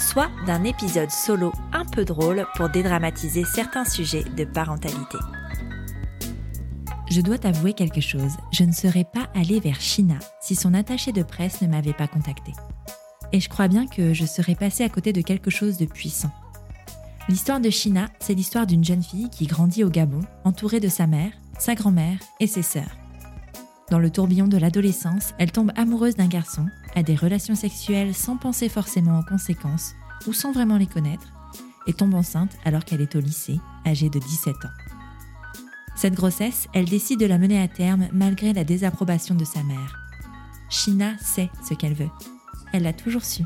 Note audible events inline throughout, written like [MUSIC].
soit d'un épisode solo un peu drôle pour dédramatiser certains sujets de parentalité. Je dois t'avouer quelque chose, je ne serais pas allée vers China si son attaché de presse ne m'avait pas contacté. Et je crois bien que je serais passée à côté de quelque chose de puissant. L'histoire de China, c'est l'histoire d'une jeune fille qui grandit au Gabon, entourée de sa mère, sa grand-mère et ses sœurs. Dans le tourbillon de l'adolescence, elle tombe amoureuse d'un garçon, a des relations sexuelles sans penser forcément aux conséquences ou sans vraiment les connaître, et tombe enceinte alors qu'elle est au lycée, âgée de 17 ans. Cette grossesse, elle décide de la mener à terme malgré la désapprobation de sa mère. China sait ce qu'elle veut. Elle l'a toujours su,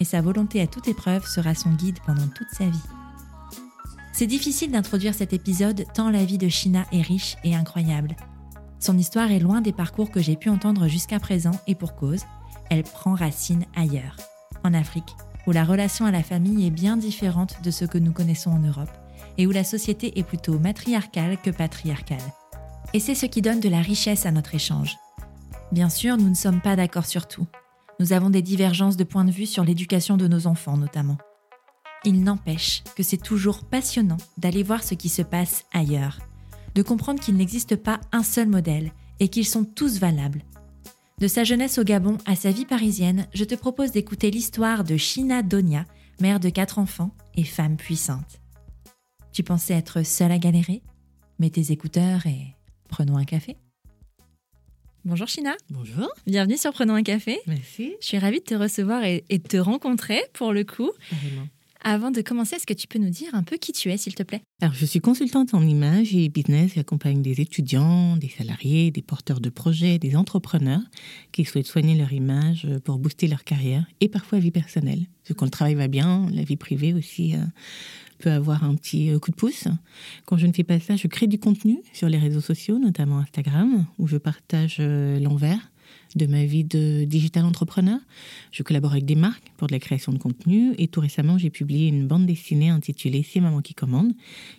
et sa volonté à toute épreuve sera son guide pendant toute sa vie. C'est difficile d'introduire cet épisode tant la vie de China est riche et incroyable. Son histoire est loin des parcours que j'ai pu entendre jusqu'à présent et pour cause, elle prend racine ailleurs, en Afrique, où la relation à la famille est bien différente de ce que nous connaissons en Europe et où la société est plutôt matriarcale que patriarcale. Et c'est ce qui donne de la richesse à notre échange. Bien sûr, nous ne sommes pas d'accord sur tout. Nous avons des divergences de point de vue sur l'éducation de nos enfants notamment. Il n'empêche que c'est toujours passionnant d'aller voir ce qui se passe ailleurs, de comprendre qu'il n'existe pas un seul modèle et qu'ils sont tous valables. De sa jeunesse au Gabon à sa vie parisienne, je te propose d'écouter l'histoire de China Donia, mère de quatre enfants et femme puissante. Tu pensais être seule à galérer? Mets tes écouteurs et prenons un café. Bonjour China. Bonjour. Bienvenue sur Prenons un café. Merci. Je suis ravie de te recevoir et, et de te rencontrer pour le coup. Avant de commencer, est-ce que tu peux nous dire un peu qui tu es, s'il te plaît? Alors, je suis consultante en images et business. J'accompagne des étudiants, des salariés, des porteurs de projets, des entrepreneurs qui souhaitent soigner leur image pour booster leur carrière et parfois vie personnelle. Que quand le travail va bien, la vie privée aussi euh, peut avoir un petit euh, coup de pouce. Quand je ne fais pas ça, je crée du contenu sur les réseaux sociaux, notamment Instagram, où je partage euh, l'envers de ma vie de digital entrepreneur. Je collabore avec des marques pour de la création de contenu et tout récemment, j'ai publié une bande dessinée intitulée C'est maman qui commande,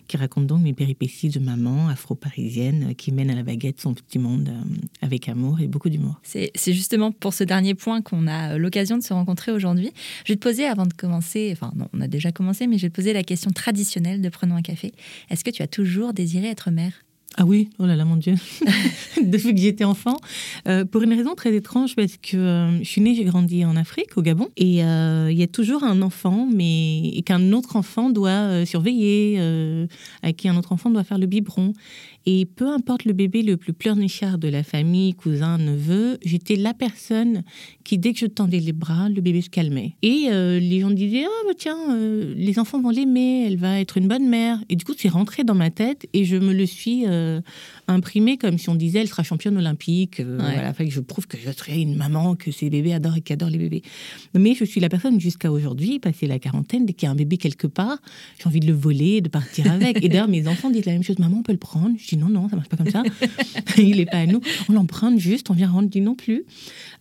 qui raconte donc mes péripéties de maman afro-parisienne qui mène à la baguette son petit monde euh, avec amour et beaucoup d'humour. C'est justement pour ce dernier point qu'on a l'occasion de se rencontrer aujourd'hui. Je vais te poser avant de commencer, enfin non, on a déjà commencé, mais je vais te poser la question traditionnelle de Prenons un café. Est-ce que tu as toujours désiré être mère? Ah oui, oh là là, mon Dieu, [LAUGHS] depuis que j'étais enfant. Euh, pour une raison très étrange, parce que euh, je suis née, j'ai grandi en Afrique, au Gabon, et euh, il y a toujours un enfant, mais qu'un autre enfant doit surveiller, à qui un autre enfant doit faire le biberon. Et peu importe le bébé le plus pleurnichard de la famille, cousin, neveu, j'étais la personne qui, dès que je tendais les bras, le bébé se calmait. Et euh, les gens disaient, ah bah tiens, euh, les enfants vont l'aimer, elle va être une bonne mère. Et du coup, c'est rentré dans ma tête et je me le suis euh, imprimé comme si on disait, elle sera championne olympique. Ouais. voilà, fait que je prouve que je serai une maman, que ces bébés adorent et qui adorent les bébés. Mais je suis la personne jusqu'à aujourd'hui, passé la quarantaine, dès qu'il y a un bébé quelque part, j'ai envie de le voler, de partir avec. Et d'ailleurs, mes enfants disent la même chose, maman, on peut le prendre. Dis non, non, ça marche pas comme ça. [LAUGHS] [LAUGHS] Il n'est pas à nous. On l'emprunte juste, on vient rendre. Dis non plus.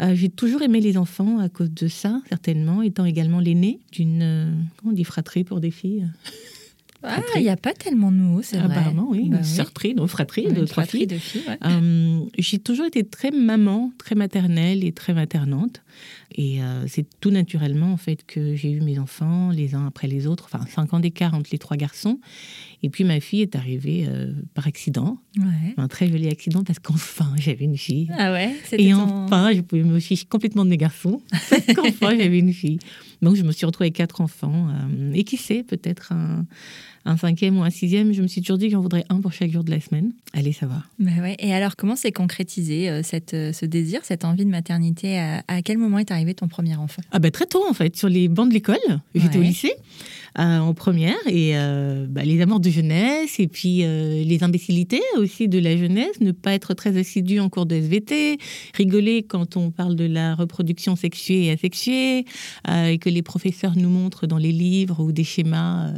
Euh, j'ai toujours aimé les enfants à cause de ça, certainement, étant également l'aîné d'une, euh, comment on dit, fratrie pour des filles. [LAUGHS] Ah, il n'y a pas tellement de mots, c'est vrai. Apparemment, oui. Bah une fratrie, donc fratrie Ouais, de trois fratrie filles. de filles. ouais. Euh, j'ai toujours été très maman, très maternelle et très maternante. Et euh, c'est tout naturellement, en fait, que j'ai eu mes enfants les uns après les autres, enfin, cinq ans d'écart entre les trois garçons. Et puis ma fille est arrivée euh, par accident, Ouais. un très joli accident, parce qu'enfin, [LAUGHS] j'avais une fille. Ah ouais, Et ton- enfin, je pouvais me ficher complètement de mes garçons, [LAUGHS] parce qu'enfin, j'avais une fille. Donc, je me suis retrouvée avec quatre enfants. euh, et qui sait, peut-être un, un cinquième ou un sixième, je me suis toujours dit que j'en voudrais un pour chaque jour de la semaine. Allez savoir. Bah ouais. Et alors, comment s'est concrétisé euh, cette, euh, ce désir, cette envie de maternité? À, à quel moment est arrivé ton premier enfant? Ah bah très tôt en fait, sur les bancs de l'école. J'étais au lycée. euh, en première et bah, les amours de jeunesse et puis les imbécilités aussi de la jeunesse, ne pas être très assidu en cours de SVT, rigoler quand on parle de la reproduction sexuée et asexuée et que les professeurs nous montrent dans les livres ou des schémas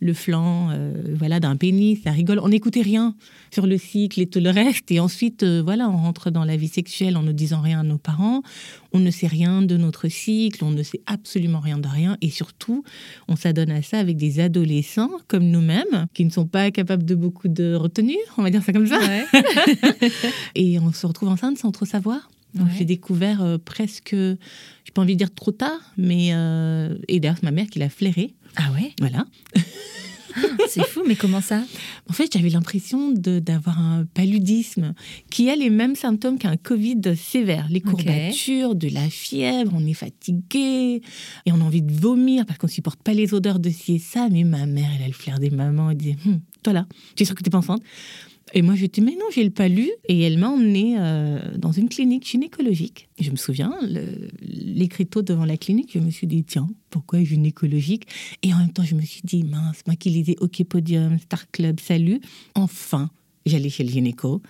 le flanc euh, voilà d'un pénis, ça rigole, on n'écoutait rien sur le cycle et tout le reste et ensuite euh, voilà on rentre dans la vie sexuelle en ne disant rien à nos parents, on ne sait rien de notre cycle, on ne sait absolument rien de rien et surtout on s'adonne à ça avec des adolescents comme nous-mêmes qui ne sont pas capables de beaucoup de retenue, on va dire ça comme ça, Ouais. [LAUGHS] et on se retrouve enceinte sans trop savoir. Ouais. j'ai découvert euh, presque, j'ai pas envie de dire trop tard, mais euh, et d'ailleurs c'est ma mère qui l'a flairé, Ah ouais voilà. C'est fou, mais comment ça? En fait, j'avais l'impression d'avoir un paludisme qui a les mêmes symptômes qu'un Covid sévère. Les courbatures, de la fièvre, on est fatigué et on a envie de vomir parce qu'on supporte pas les odeurs de ci et ça. Mais ma mère, elle a le flair des mamans. Elle disait Hum, Toi là, tu es sûre que t'es pas enceinte? Et moi, je dis Mais non, j'ai le palu. Et elle m'a emmenée euh, dans une clinique gynécologique. Je me souviens, l'écriteau devant la clinique, je me suis dit Tiens, pourquoi gynécologique? Et en même temps, je me suis dit Mince, moi qui lisais OK Podium, Star Club, Salut, enfin j'allais chez le gynéco.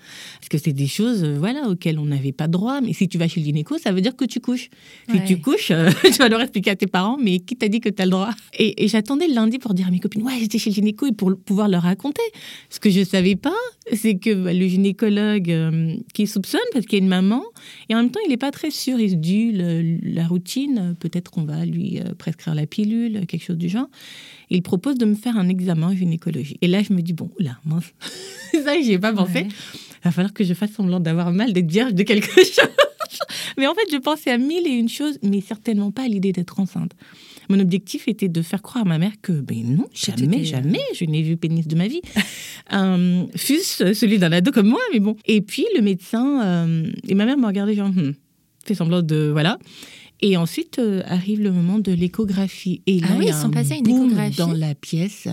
Parce que c'est des choses euh, voilà, auxquelles on n'avait pas droit. Mais si tu vas chez le gynéco, ça veut dire que tu couches. Si Ouais. tu couches, euh, [LAUGHS] tu vas leur expliquer à tes parents, mais qui t'a dit que tu as le droit? Et, et j'attendais le lundi pour dire à mes copines, ouais, j'étais chez le gynéco et pour pouvoir leur raconter. Ce que je savais pas, c'est que bah, le gynécologue euh, qui soupçonne, parce qu'il y a une maman, et en même temps, il n'est pas très sûr. Il se dit, le- la routine, peut-être qu'on va lui prescrire la pilule, quelque chose du genre. Il propose de me faire un examen gynécologique. Et là, je me dis, bon, là, mince. [LAUGHS] ça, j'y ai pas pensé. Ouais. Il va falloir que je fasse semblant d'avoir mal, d'être vierge de quelque [LAUGHS] chose. mais en fait, je pensais à mille et une choses, mais certainement pas à l'idée d'être enceinte. Mon objectif était de faire croire à ma mère que, ben non, jamais, euh, jamais, je n'ai vu pénis de ma vie. [LAUGHS] euh, fût-ce celui d'un ado comme moi, mais bon. Et puis, le médecin, euh, et ma mère m'a regardé genre, Hmm, fait semblant de, voilà. Et ensuite euh, arrive le moment de l'échographie. Et là, Ah oui, il y ils a sont un passés à une échographie. dans la pièce.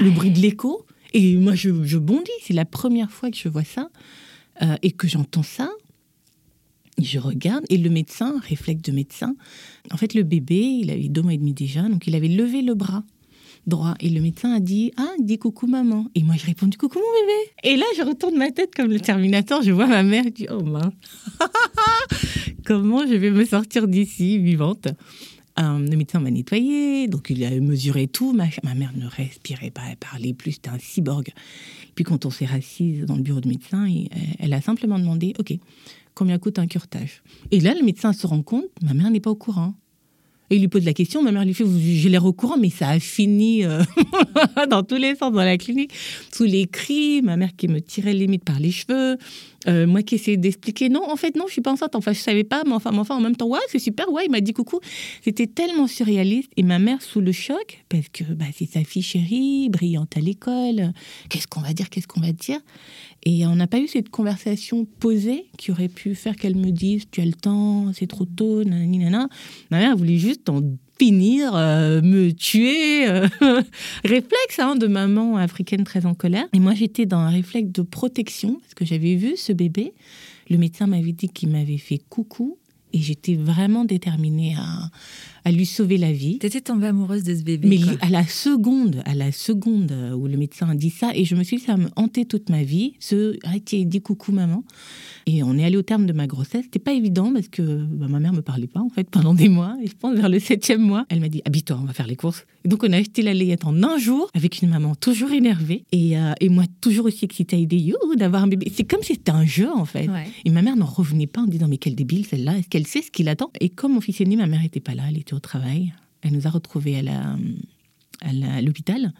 Le bruit de l'écho. Et moi, je, je bondis. C'est la première fois que je vois ça euh, et que j'entends ça. Je regarde et le médecin, réflexe de médecin, en fait, le bébé, il avait deux mois et demi déjà, donc il avait levé le bras droit. Et le médecin a dit Ah, dis coucou maman. Et moi, je réponds Coucou mon bébé. Et là, je retourne ma tête comme le Terminator. Je vois ma mère qui dit Oh mince, [LAUGHS] comment je vais me sortir d'ici vivante Euh, le médecin m'a nettoyé, donc il a mesuré tout. Ma, ma mère ne respirait pas, elle parlait plus, c'était un cyborg. Puis quand on s'est rassise dans le bureau de médecin, il- elle a simplement demandé Ok, combien coûte un curetage? Et là, le médecin se rend compte ma mère n'est pas au courant. Et il lui pose la question, ma mère lui fait J'ai l'air au courant, mais ça a fini euh, [LAUGHS] dans tous les sens dans la clinique, sous les cris, ma mère qui me tirait limite par les cheveux, euh, moi qui essayais d'expliquer Non, en fait, non, je suis pas enceinte, enfin, je savais pas, mais enfin, enfin en même temps, ouais, c'est super, ouais, il m'a dit coucou. C'était tellement surréaliste, et ma mère sous le choc, parce que bah, c'est sa fille chérie, brillante à l'école, qu'est-ce qu'on va dire, qu'est-ce qu'on va dire? Et on n'a pas eu cette conversation posée qui aurait pu faire qu'elle me dise Tu as le temps, c'est trop tôt, nanana. Ma mère voulait juste en finir, euh, me tuer. euh, [LAUGHS] réflexe hein, de maman africaine très en colère. Et moi, j'étais dans un réflexe de protection parce que j'avais vu ce bébé. Le médecin m'avait dit qu'il m'avait fait coucou. Et j'étais vraiment déterminée à, à lui sauver la vie. T'étais tombée amoureuse de ce bébé. Mais quoi. à la seconde, à la seconde où le médecin a dit ça, et je me suis dit, ça me hantait toute ma vie, ce ah, dis coucou maman. Et on est allé au terme de ma grossesse. C'était pas évident parce que bah, ma mère me parlait pas en fait pendant des mois. Et je pense vers le septième mois, elle m'a dit habille-toi, on va faire les courses. Et donc on a acheté la layette en un jour avec une maman toujours énervée et, euh, et moi toujours aussi excitée à l'idée d'avoir un bébé. C'est comme si c'était un jeu en fait. Ouais. Et ma mère n'en revenait pas en disant mais quelle débile celle-là, est-ce qu'elle sait ce qu'il attend? Et comme mon fils est né, ma mère n'était pas là, elle était au travail. Elle nous a retrouvés la- à l'hôpital.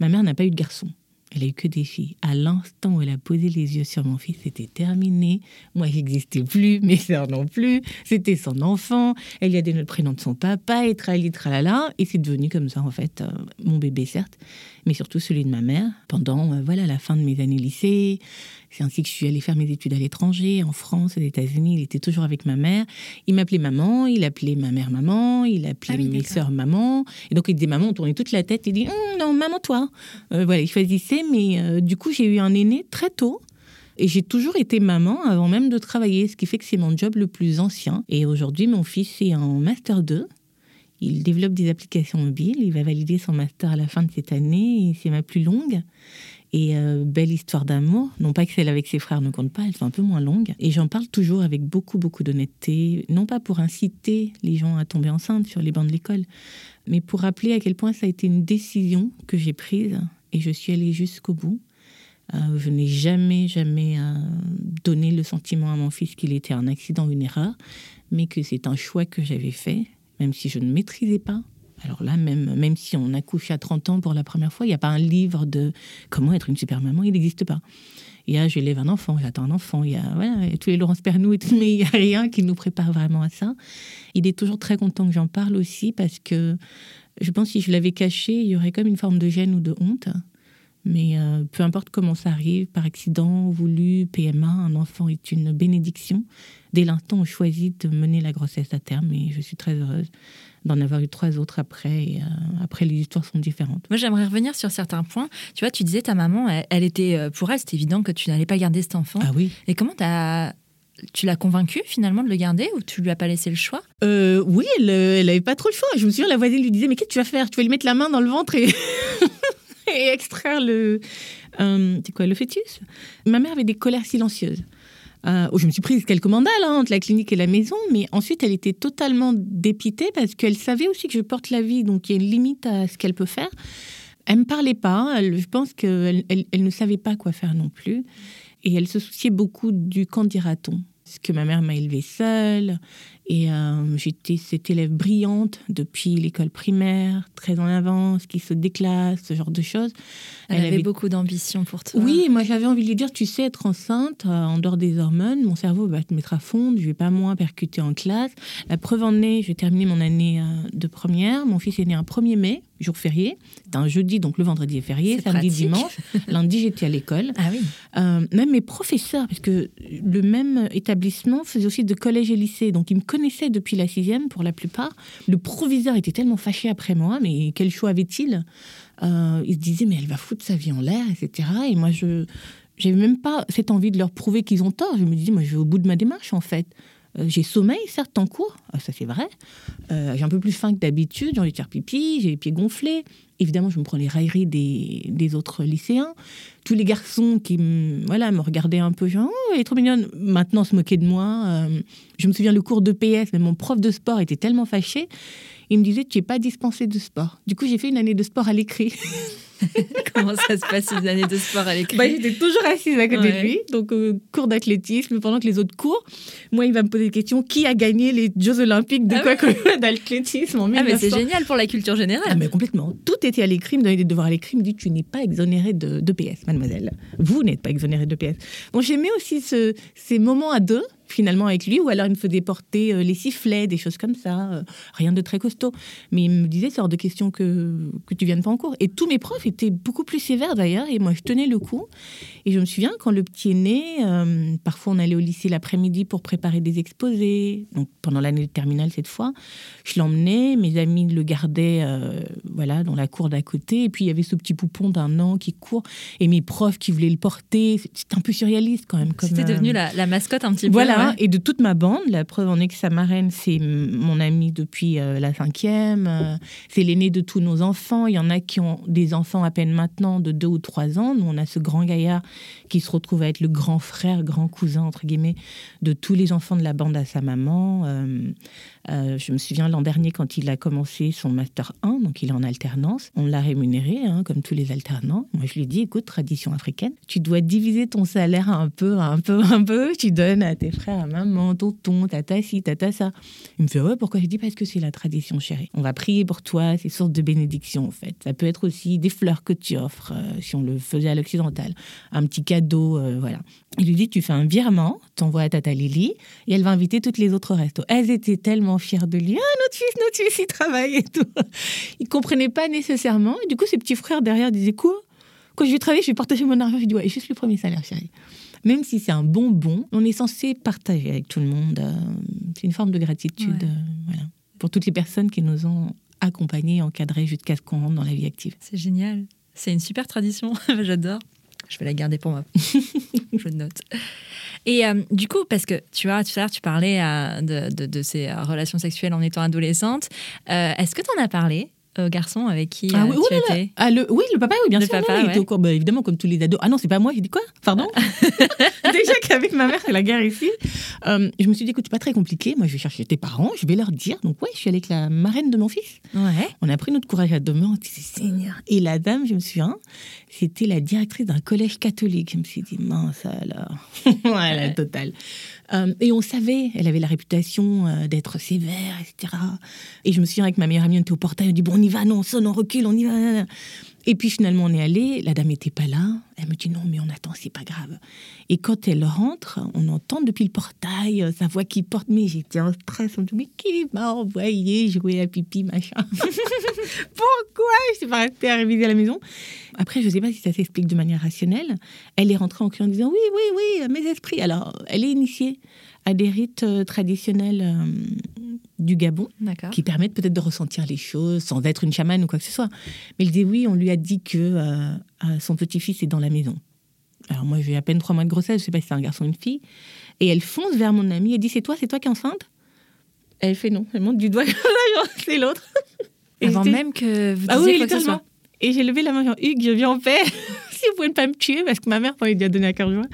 Ma mère n'a pas eu de garçon. Elle a eu que des filles. À l'instant où elle a posé les yeux sur mon fils, c'était terminé. Moi, j'existais plus, mes sœurs non plus. C'était son enfant. Elle lui a donné le prénom de son papa, et tralala. Et c'est devenu comme ça, en fait, euh, mon bébé, certes, mais surtout celui de ma mère. Pendant, euh, voilà, la fin de mes années lycée. C'est ainsi que je suis allée faire mes études à l'étranger, en France, aux États-Unis. Il était toujours avec ma mère. Il m'appelait maman, il appelait ma mère maman, il appelait Ah oui, mes sœurs maman. Et donc il disait maman, on tournait toute la tête. Il dit Hum, non, maman, toi. Euh, voilà, il choisissait. Mais euh, du coup, j'ai eu un aîné très tôt. Et j'ai toujours été maman avant même de travailler, ce qui fait que c'est mon job le plus ancien. Et aujourd'hui, mon fils est en Master 2. Il développe des applications mobiles. Il va valider son master à la fin de cette année. C'est ma plus longue. Et euh, belle histoire d'amour. Non pas que celle avec ses frères ne compte pas, elles sont un peu moins longues. Et j'en parle toujours avec beaucoup, beaucoup d'honnêteté. Non pas pour inciter les gens à tomber enceintes sur les bancs de l'école, mais pour rappeler à quel point ça a été une décision que j'ai prise. Et je suis allée jusqu'au bout. Euh, je n'ai jamais, jamais euh, donné le sentiment à mon fils qu'il était un accident une erreur, mais que c'est un choix que j'avais fait, même si je ne maîtrisais pas. Alors là, même, même si on accouche à 30 ans pour la première fois, il n'y a pas un livre de comment être une super maman, il n'existe pas. Il y a j'élève un enfant, j'attends un enfant, il y a, tous les Laurence Pernou et tout, mais il n'y a rien qui nous prépare vraiment à ça. Il est toujours très content que j'en parle aussi parce que je pense que si je l'avais caché, il y aurait comme une forme de gêne ou de honte. Mais euh, peu importe comment ça arrive, par accident, voulu, PMA, un enfant est une bénédiction. Dès l'instant où on choisit de mener la grossesse à terme, et je suis très heureuse d'en avoir eu trois autres après. Et, euh, après, les histoires sont différentes. Moi, j'aimerais revenir sur certains points. Tu vois, tu disais ta maman, elle, elle était euh, pour elle, c'était évident que tu n'allais pas garder cet enfant. Ah oui Et comment tu l'as convaincue finalement de le garder ou tu lui as pas laissé le choix? Euh, oui, elle, euh, elle avait pas trop le choix. Je me souviens, la voisine lui disait, mais qu'est-ce que tu vas faire? Tu vas lui mettre la main dans le ventre et, [LAUGHS] et extraire le, euh, quoi, le fœtus Ma mère avait des colères silencieuses. Euh, oh, je me suis prise quelques mandales hein, entre la clinique et la maison, mais ensuite elle était totalement dépitée parce qu'elle savait aussi que je porte la vie, donc il y a une limite à ce qu'elle peut faire. Elle me parlait pas. je pense qu'elle elle, ne savait pas quoi faire non plus, et elle se souciait beaucoup du qu'en dira-t-on. Parce que ma mère m'a élevée seule, et euh, j'étais cette élève brillante depuis l'école primaire, très en avance, qui se déclasse, ce genre de choses. Elle, Elle avait, avait- beaucoup d'ambition pour toi. Oui, moi j'avais envie de lui dire, tu sais, être enceinte, euh, en dehors des hormones, mon cerveau va te mettre à fond, je vais pas moins percuter en classe. La preuve en est, j'ai terminé mon année euh, de première, mon fils est né un 1er mai, jour férié. C'était un jeudi, donc le vendredi est férié, C'est samedi, pratique. dimanche. Lundi, j'étais à l'école. Ah oui. Euh, même mes professeurs, parce que le même établissement faisait aussi de collège et lycée, donc ils me connaissaient depuis la sixième pour la plupart. Le proviseur était tellement fâché après moi, mais quel choix avait-il? Euh, Il se disait, mais elle va foutre sa vie en l'air, etc. Et moi, je j'avais même pas cette envie de leur prouver qu'ils ont tort. Je me dis, moi, je vais au bout de ma démarche, en fait. Euh, j'ai sommeil, certes, en cours, Ah, ça c'est vrai. Euh, j'ai un peu plus faim que d'habitude, j'ai envie de faire pipi, j'ai les pieds gonflés. Évidemment, je me prends les railleries des, des autres lycéens. Tous les garçons qui voilà, me regardaient un peu, genre, oh, elle est trop mignonne, maintenant se moquaient de moi. Euh, je me souviens, le cours de PS, même mon prof de sport était tellement fâché. Il me disait, tu n'es pas dispensé de sport. Du coup, j'ai fait une année de sport à l'écrit. [LAUGHS] [LAUGHS] Comment ça se passe une année de sport à l'écrit Bah, j'étais toujours assise à côté Ouais. de lui, donc euh, cours d'athlétisme, pendant que les autres courent. Moi, il va me poser des questions. Qui a gagné les Jeux Olympiques de Ah quoi soit [LAUGHS] d'athlétisme en Ah mais 1900 c'est génial pour la culture Ah, générale. mais complètement. Tout était à l'écrit, me donnait des devoirs à l'écrit, il me dit Tu n'es pas exonérée de, de PS, mademoiselle. Vous n'êtes pas exonérée de PS. Donc j'aimais aussi ce- ces moments à deux, finalement, avec lui, ou alors il me faisait porter euh, les sifflets, des choses comme ça, euh, rien de très costaud. Mais il me disait C'est hors de question que, que tu viennes pas en cours. Et tous mes profs étaient beaucoup plus sévères d'ailleurs, et moi je tenais le coup. Et je me souviens, quand le petit est né, euh, parfois on allait au lycée l'après-midi pour préparer des exposés, donc pendant l'année de terminale cette fois. Je l'emmenais, mes amis le gardaient voilà, dans la cour d'à côté, et puis il y avait ce petit poupon d'un an qui court, et mes profs qui voulaient le porter. C'était un peu surréaliste quand même. C'était devenu la, la mascotte un petit peu. voilà, ouais. et de toute ma bande, la preuve en est que sa marraine, c'est mon amie depuis euh, la cinquième, euh, c'est l'aîné de tous nos enfants. Il y en a qui ont des enfants à peine maintenant de deux ou trois ans. Nous, on a ce grand gaillard qui se retrouve à être le grand frère, grand cousin, entre guillemets, de tous les enfants de la bande à sa maman. Euh, euh, je me souviens l'an dernier, quand il a commencé son Master 1, donc il est en alternance, on l'a rémunéré, hein, comme tous les alternants. Moi, je lui ai dit, écoute, tradition africaine, tu dois diviser ton salaire un peu, un peu, un peu. Tu donnes à tes frères, à maman, tonton, tata ci, tata ça. Il me fait, ouais, pourquoi? Je dis, parce que c'est la tradition, chérie. On va prier pour toi, c'est sorte de bénédiction, en fait. Ça peut être aussi des fleurs que tu offres, euh, si on le faisait à l'occidental. Un petit cadeau, euh, voilà. Il lui dit, tu fais un virement, t'envoies à Tata Lily, et elle va inviter toutes les autres restos. Elles étaient tellement fières de lui. Ah, notre fils, notre fils, il travaille et tout. Il comprenait pas nécessairement. Et du coup, ses petits frères derrière disaient, quoi? Quand je vais travailler, je vais partager mon argent. Je dis, ouais, juste le premier salaire, chérie. Même si c'est un bonbon, on est censé partager avec tout le monde. Euh, c'est une forme de gratitude, Ouais. euh, voilà. Pour toutes les personnes qui nous ont accompagnés, encadrés jusqu'à ce qu'on rentre dans la vie active. C'est génial. C'est une super tradition. [LAUGHS] J'adore. Je vais la garder pour moi. [LAUGHS] Je note. Et euh, du coup, parce que tu vois, tout à l'heure, tu parlais euh, de, de- de ces relations sexuelles en étant adolescente. Euh, Est-ce que tu en as parlé aux garçons avec qui Ah euh, oui, tu oh là là. étais Ah, le, oui, le papa, oui, bien Le sûr. non, papa, il était ouais. au bah, évidemment, comme tous les ados. Ah non, c'est pas moi. J'ai dit quoi? Pardon? [LAUGHS] Déjà qu'avec ma mère, c'est la guerre ici. Euh, je me suis dit, écoute, c'est pas très compliqué. Moi, je vais chercher tes parents, je vais leur dire. Donc, ouais, je suis allée avec la marraine de mon fils. Ouais. On a pris notre courage à deux mains. On disait, Seigneur. Et la dame, je me souviens, c'était la directrice d'un collège catholique. Je me suis dit, mince alors. [LAUGHS] ouais, la totale. Euh, et on savait, elle avait la réputation euh, d'être sévère, etc. Et je me souviens avec ma meilleure amie, on était au portail, on dit, bon, on y va, non, on sonne, on recule, on y va. Et puis finalement, on est allé, la dame n'était pas là. Elle me dit, non, mais on attend, c'est pas grave. Et quand elle rentre, on entend depuis le portail euh, sa voix qui porte, mais j'étais en stress. On me dit, mais qui m'a envoyé jouer à pipi, machin? [LAUGHS] Pourquoi je suis pas restée à réviser à la maison? Après, je sais pas si ça s'explique de manière rationnelle. Elle est rentrée en criant en disant oui, oui, oui, mes esprits. Alors, elle est initiée à des rites euh, traditionnels euh, du Gabon qui permettent peut-être de ressentir les choses sans être une chamane ou quoi que ce soit. Mais elle dit oui, on lui a dit que euh, son petit-fils est dans la maison. Alors moi, j'ai à peine trois mois de grossesse, je ne sais pas si c'est un garçon ou une fille. Et elle fonce vers mon amie et dit c'est toi, c'est toi qui es enceinte? Elle fait non, elle monte du doigt, [LAUGHS] c'est l'autre. [LAUGHS] Et Avant même que vous disiez ah oui, quoi que ce soit. Et j'ai levé la main, genre, Hugues, je viens en paix. [LAUGHS] si vous pouvez pas me tuer, parce que ma mère m'avait déjà donné à cœur joie.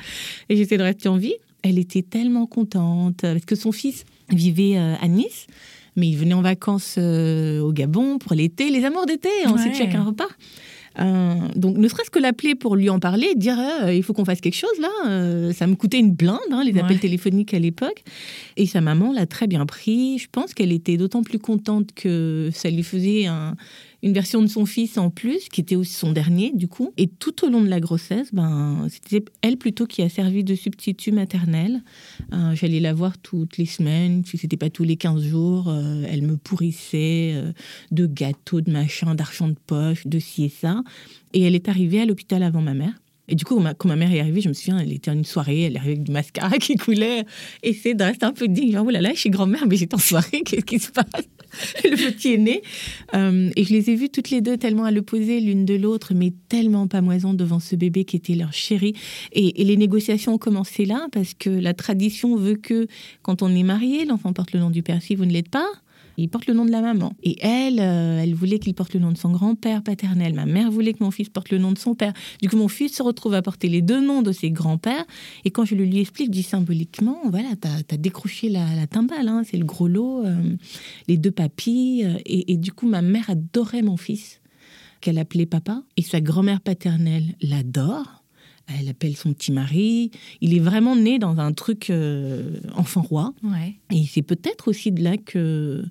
Et j'essaie de rester en vie. Elle était tellement contente, parce que son fils vivait euh, à Nice, mais il venait en vacances euh, au Gabon pour l'été, les amours d'été, ensuite Ouais. chacun repart. Euh, donc, ne serait-ce que l'appeler pour lui en parler, dire euh, il faut qu'on fasse quelque chose là, euh, ça me coûtait une blinde, hein, les appels téléphoniques à l'époque. Et sa maman l'a très bien pris. Je pense qu'elle était d'autant plus contente que ça lui faisait un- une version de son fils en plus, qui était aussi son dernier du coup. Et tout au long de la grossesse, ben, c'était elle plutôt qui a servi de substitut maternel. Euh, J'allais la voir toutes les semaines, si c'était pas tous les 15 jours. euh, elle me pourrissait euh, de gâteaux, de machins, d'argent de poche, de ci et ça. Et elle est arrivée à l'hôpital avant ma mère. Et du coup, quand ma, mère est arrivée, je me souviens, elle était en une soirée, elle arrivée avec du mascara [LAUGHS] qui coulait. Et c'est rester un peu digne. Genre, oh là là, je suis grand-mère, mais j'étais en soirée, [LAUGHS] qu'est-ce qui se passe? Le petit est né. Euh, et je les ai vues toutes les deux tellement à l'opposé l'une de l'autre, mais tellement pamoison devant ce bébé qui était leur chéri. Et, et les négociations ont commencé là, parce que la tradition veut que quand on est marié, l'enfant porte le nom du père. Si vous ne l'êtes pas, il porte le nom de la maman. Et elle, euh, elle voulait qu'il porte le nom de son grand-père paternel. Ma mère voulait que mon fils porte le nom de son père. Du coup, mon fils se retrouve à porter les deux noms de ses grands-pères. Et quand je le lui explique, je dis symboliquement, voilà, t'as as décroché la, la timbale, hein, c'est le gros lot, euh, les deux papis. euh, et, et du coup, ma mère adorait mon fils, qu'elle appelait papa. Et sa grand-mère paternelle l'adore. Elle appelle son petit mari. Il est vraiment né dans un truc euh, enfant roi. Ouais. Et c'est peut-être aussi de là que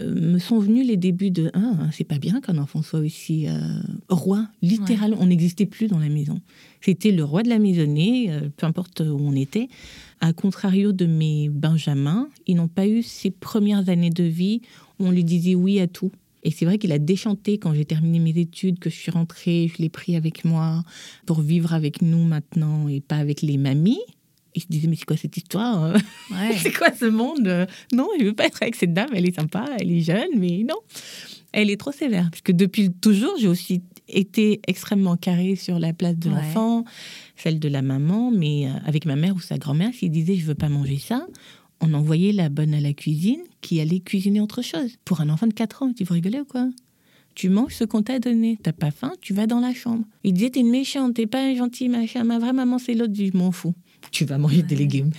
euh, me sont venus les débuts de ah c'est pas bien qu'un enfant soit aussi euh, roi littéralement on n'existait plus dans la maison c'était le roi de la maisonnée peu importe où on était à contrario de mes benjamins ils n'ont pas eu ces premières années de vie où on lui disait oui à tout et c'est vrai qu'il a déchanté quand j'ai terminé mes études, que je suis rentrée, je l'ai pris avec moi pour vivre avec nous maintenant et pas avec les mamies. Il se disait, mais c'est quoi cette histoire euh? Ouais. [LAUGHS] c'est quoi ce monde Euh, Non, je veux pas être avec cette dame. Elle est sympa, elle est jeune, mais non. Elle est trop sévère. Parce que depuis toujours, j'ai aussi été extrêmement carrée sur la place de Ouais. l'enfant, celle de la maman, mais euh, avec ma mère ou sa grand-mère, s'il disait, je veux pas manger ça, on envoyait la bonne à la cuisine qui allait cuisiner autre chose. Pour un enfant de 4 ans, tu vous rigolez ou quoi? Tu manges ce qu'on t'a donné. T'as pas faim, tu vas dans la chambre. Il disait, t'es une méchante, t'es pas un gentil, machin. Ma vraie maman, c'est l'autre, je m'en fous. Tu vas manger des légumes.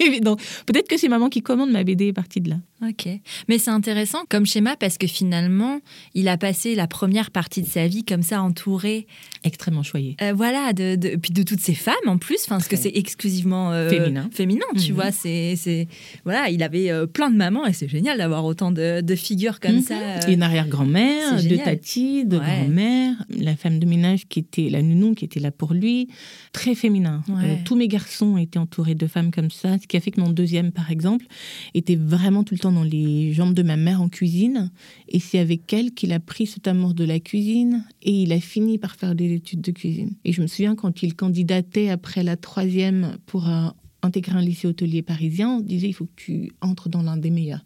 [LAUGHS] Donc, peut-être que c'est maman qui commande ma BD est partie de là. Ok. Mais c'est intéressant comme schéma parce que finalement, il a passé la première partie de sa vie comme ça, entouré. Extrêmement choyé. Euh, voilà, de, de, puis de toutes ces femmes en plus, parce que c'est exclusivement euh, féminin. féminin. tu Mhm. vois. C'est, voilà, il avait euh, plein de mamans et c'est génial d'avoir autant de, de figures comme Mhm. ça. une arrière-grand-mère, c'est de génial. tati, de Ouais. grand-mère, la femme de ménage qui était, la nounou qui était là pour lui, très féminin. Ouais. Tous mes garçons étaient entourés de femmes comme ça, ce qui a fait que mon deuxième, par exemple, était vraiment tout le temps dans les jambes de ma mère en cuisine. Et c'est avec elle qu'il a pris cet amour de la cuisine et il a fini par faire des études de cuisine. Et je me souviens quand il candidatait après la troisième pour euh, intégrer un lycée hôtelier parisien, on disait il faut que tu entres dans l'un des meilleurs.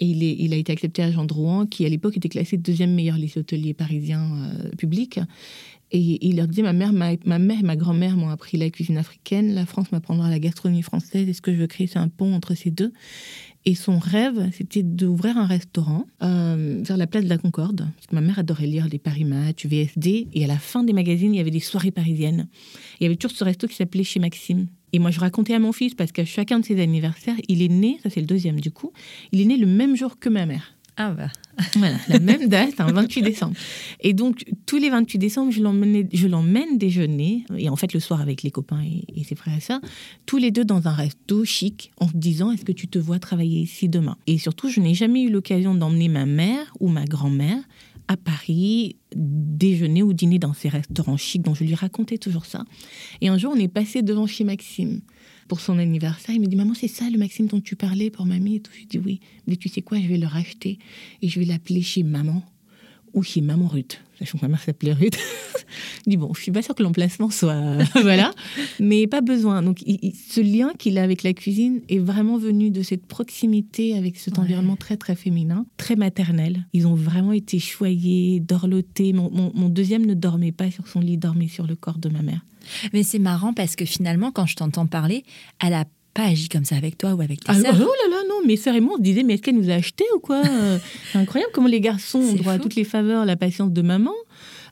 Et il, a été accepté à Jean Drouin, qui à l'époque était classé deuxième meilleur lycée hôtelier parisien euh, public. Et il leur disait ma mère, ma, ma mère et ma grand-mère m'ont appris la cuisine africaine, la France m'apprendra la gastronomie française. Et ce que je veux créer, c'est un pont entre ces deux. Et son rêve, c'était d'ouvrir un restaurant euh, vers la place de la Concorde. Parce que ma mère adorait lire les Paris Match, VSD. Et à la fin des magazines, il y avait des soirées parisiennes. Il y avait toujours ce resto qui s'appelait Chez Maxime. Et moi, je racontais à mon fils, parce qu'à chacun de ses anniversaires, il est né, ça c'est le deuxième du coup, il est né le même jour que ma mère. Ah bah. Voilà, la [LAUGHS] même date, un 28 décembre. Et donc, tous les 28 décembre, je l'emmène, je l'emmène déjeuner, et en fait, le soir avec les copains et, et ses frères et sœurs, tous les deux dans un resto chic, en se disant Est-ce que tu te vois travailler ici demain? Et surtout, je n'ai jamais eu l'occasion d'emmener ma mère ou ma grand-mère à Paris déjeuner ou dîner dans ces restaurants chics, dont je lui racontais toujours ça. Et un jour, on est passé devant chez Maxime pour son anniversaire. Il me dit Maman, c'est ça le Maxime dont tu parlais pour mamie et tout. Je dis Oui. Il me dit Tu sais quoi, je vais le racheter et je vais l'appeler chez maman ou chez maman Ruth. Sachant que ma mère s'appelait Ruth. [LAUGHS] je dis Bon, je suis pas sûre que l'emplacement soit. [LAUGHS] voilà. Mais pas besoin. Donc, il- il- ce lien qu'il a avec la cuisine est vraiment venu de cette proximité avec cet Ouais. environnement très, très féminin, très maternel. Ils ont vraiment été choyés, dorlotés. Mon, mon- mon deuxième ne dormait pas sur son lit, dormait sur le corps de ma mère. Mais c'est marrant parce que finalement, quand je t'entends parler, elle a pas agi comme ça avec toi ou avec tes Ah, oh là là, non, mes sœurs et moi, on se disait, mais est-ce qu'elle nous a achetés ou quoi [LAUGHS] C'est incroyable comment les garçons ont droit à toutes les faveurs, la patience de maman.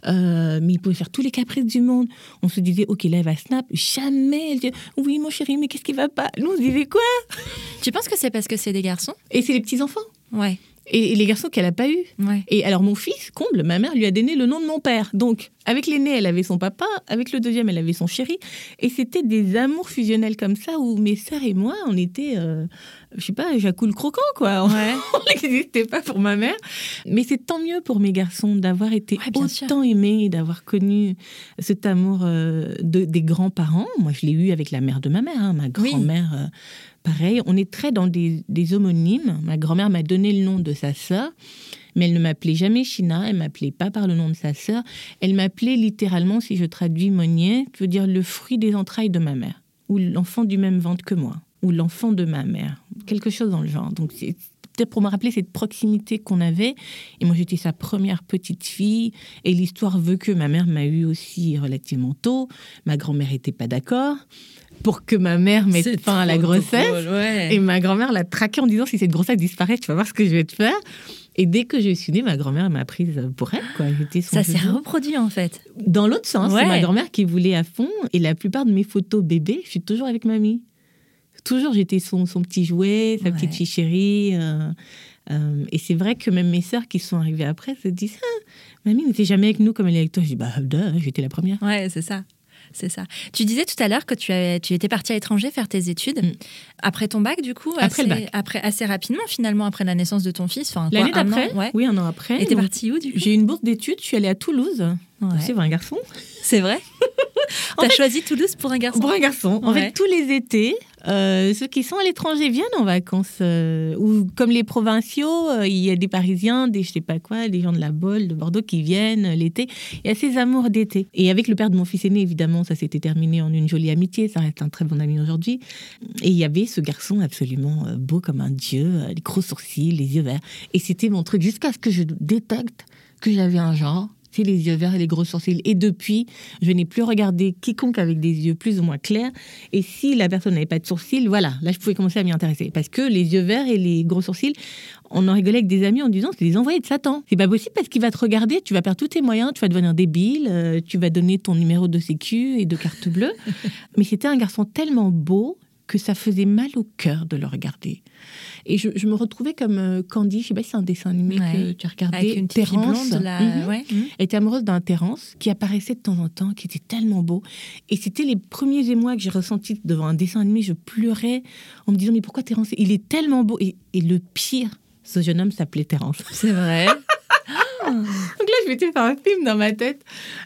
Euh, mais ils pouvaient faire tous les caprices du monde. On se disait, ok, là, elle va snap. Jamais elle dit, oui, mon chéri, mais qu'est-ce qui va pas? Nous, on se disait quoi? Tu penses que c'est parce que c'est des garçons? Et c'est les petits-enfants. Ouais, Et, les garçons qu'elle n'a pas eu. ouais. Et alors, mon fils, comble, ma mère lui a donné le nom de mon père. Donc, avec l'aîné, elle avait son papa. Avec le deuxième, elle avait son chéri. Et c'était des amours fusionnels comme ça où mes sœurs et moi, on était, euh, je sais pas, Jacoul croquant, quoi. [LAUGHS] Ouais. on n'existait pas pour ma mère. Mais c'est tant mieux pour mes garçons d'avoir été Ouais, sûr. autant aimés, d'avoir connu cet amour euh, de, des grands-parents. Moi, je l'ai eu avec la mère de ma mère, hein, ma Oui. grand-mère. euh, pareil, on est très dans des, homonymes. Ma grand-mère m'a donné le nom de sa sœur. Mais elle ne m'appelait jamais China, elle m'appelait pas par le nom de sa sœur. Elle m'appelait littéralement, si je traduis Monnier, qui veut dire le fruit des entrailles de ma mère, ou l'enfant du même ventre que moi, ou l'enfant de ma mère, quelque chose dans le genre. Donc c'est peut-être pour me rappeler cette proximité qu'on avait. Et moi j'étais sa première petite fille, et l'histoire veut que ma mère m'a eu aussi relativement tôt. Ma grand-mère était pas d'accord pour que ma mère mette fin à la grossesse. drôle, ouais. Et ma grand-mère l'a traqué en disant si cette grossesse disparaît, tu vas voir ce que je vais te faire. Et dès que je suis née, ma grand-mère m'a prise pour elle. Quoi. Ça s'est reproduit en fait. Dans l'autre sens, Ouais. c'est ma grand-mère qui voulait à fond. Et la plupart de mes photos bébés, je suis toujours avec mamie. Toujours, j'étais son, son petit jouet, sa Ouais. petite fille chérie. euh, euh, et c'est vrai que même mes sœurs qui sont arrivées après se disent ah, Mamie n'était jamais avec nous comme elle est avec toi. Je dis Bah, j'étais la première. Ouais, c'est ça. C'est ça. Tu disais tout à l'heure que tu, tu étais partie à l'étranger faire tes études. Mm. Après ton bac, du coup Après assez, le bac. après, assez rapidement, finalement, après la naissance de ton fils. L'année un an, d'après, ouais. oui, un an après. Et t'es partie où, du coup J'ai eu une bourse d'études, je suis allée à Toulouse. Ouais. C'est un garçon. C'est vrai [LAUGHS] T'as fait- choisi Toulouse pour un garçon? Pour un garçon. En Ouais. fait, tous les étés, euh, ceux qui sont à l'étranger viennent en vacances. euh, ou comme les provinciaux, euh, il y a des Parisiens, des je sais pas quoi, des gens de la Bolle, de Bordeaux qui viennent l'été. Il y a ces amours d'été. Et avec le père de mon fils aîné, évidemment, ça s'était terminé en une jolie amitié. Ça reste un très bon ami aujourd'hui. Et il y avait ce garçon absolument beau comme un dieu, les gros sourcils, les yeux verts. Et c'était mon truc jusqu'à ce que je détecte que j'avais un genre c'est les yeux verts et les gros sourcils. Et depuis, je n'ai plus regardé quiconque avec des yeux plus ou moins clairs. Et si la personne n'avait pas de sourcils, voilà, là, je pouvais commencer à m'y intéresser. Parce que les yeux verts et les gros sourcils, on en rigolait avec des amis en disant c'est des envoyés de Satan. C'est pas possible parce qu'il va te regarder, tu vas perdre tous tes moyens, tu vas devenir débile, euh, tu vas donner ton numéro de sécu et de carte bleue. [LAUGHS] Mais c'était un garçon tellement beau que ça faisait mal au cœur de le regarder. Et je, me retrouvais comme euh, Candy, je sais pas si c'est un dessin animé que tu as regardé. Avec une Terrence, blonde, mhm. ouais. Mhm. était amoureuse d'un Terrence qui apparaissait de temps en temps, qui était tellement beau. Et c'était les premiers émois que j'ai ressentis devant un dessin animé. Je pleurais en me disant, mais pourquoi Terrence? Il est tellement beau. Et, le pire, ce jeune homme s'appelait Terrence. [LAUGHS] C'est vrai. Donc là, je m'étais fait un film dans ma tête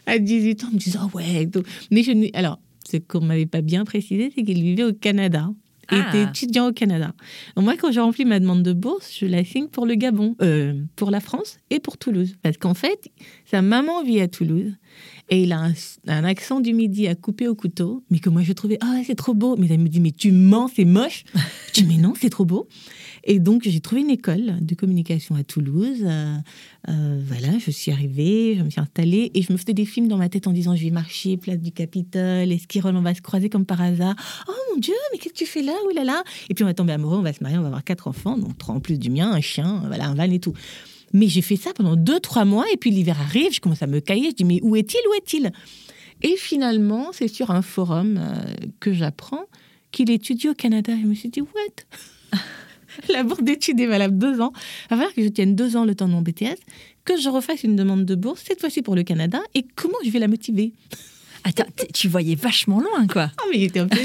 à 18 ans, en me disant, ouais. Mais je Alors, ce qu'on m'avait pas bien précisé, c'est qu'il vivait au Canada. Il était ah. étudiant au Canada. Donc moi, quand j'ai rempli ma demande de bourse, je la signe pour le Gabon, euh, pour la France et pour Toulouse. Parce qu'en fait, sa maman vit à Toulouse et il a un, accent du midi à couper au couteau, mais que moi je trouvais, ah, c'est trop beau. Mais elle me dit, mais tu mens, c'est moche. je dis, mais non, c'est trop beau. Et donc, j'ai trouvé une école de communication à Toulouse. Euh, euh, voilà, je suis arrivée, je me suis installée et je me faisais des films dans ma tête en disant je vais marcher, place du Capitole, Esquirol, on va se croiser comme par hasard. Oh mon Dieu, mais qu'est-ce que tu fais là? Oh là là Et puis on va tomber amoureux, on va se marier, on va avoir quatre enfants, donc trois en plus du mien, un chien, voilà, un van et tout. Mais j'ai fait ça pendant deux, trois mois et puis l'hiver arrive, je commence à me cailler, je dis mais où est-il, où est-il? Et finalement, c'est sur un forum euh, que j'apprends qu'il étudie au Canada. Je me suis dit, what? [LAUGHS] la bourse d'études est valable deux ans. Il va falloir que je tienne deux ans le temps de mon BTS, que je refasse une demande de bourse, cette fois-ci pour le Canada, et comment je vais la motiver Attends, tu voyais vachement loin, quoi. Ah, mais il était un peu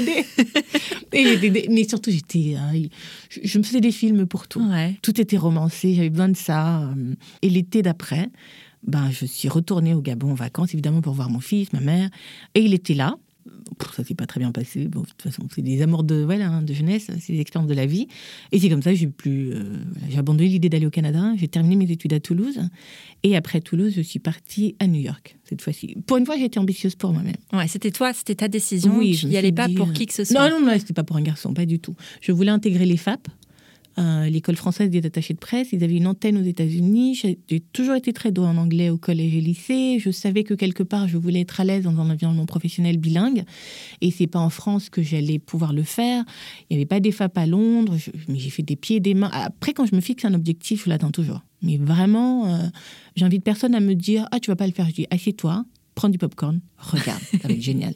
mais surtout, j'étais, euh, je, me faisais des films pour tout. Tout était romancé, j'avais besoin de ça. Euh, et l'été d'après, ben, je suis retournée au Gabon en vacances, évidemment, pour voir mon fils, ma mère. Et il était là ça s'est pas très bien passé. Bon, de toute façon, c'est des amours de, voilà, hein, de jeunesse, c'est des expériences de la vie. Et c'est comme ça que j'ai plus, euh, j'ai abandonné l'idée d'aller au Canada. J'ai terminé mes études à Toulouse. Et après Toulouse, je suis partie à New York, cette fois-ci. Pour une fois, j'ai été ambitieuse pour moi-même. Ouais, c'était toi, c'était ta décision. Oui, je n'y allais pas pour qui que ce soit. Non, non, non, c'était pas pour un garçon, pas du tout. Je voulais intégrer les FAP, euh, l'école française des attachés de presse. Ils avaient une antenne aux États-Unis. J'ai toujours été très douée en anglais au collège et lycée. Je savais que quelque part, je voulais être à l'aise dans un environnement professionnel bilingue. Et c'est pas en France que j'allais pouvoir le faire. Il n'y avait pas des FAP à Londres, mais j'ai fait des pieds des mains. Après, quand je me fixe un objectif, je l'attends toujours. Mais vraiment, euh, j'invite personne à me dire Ah, tu vas pas le faire. Je dis Assieds-toi, prends du popcorn, regarde, ça va être génial.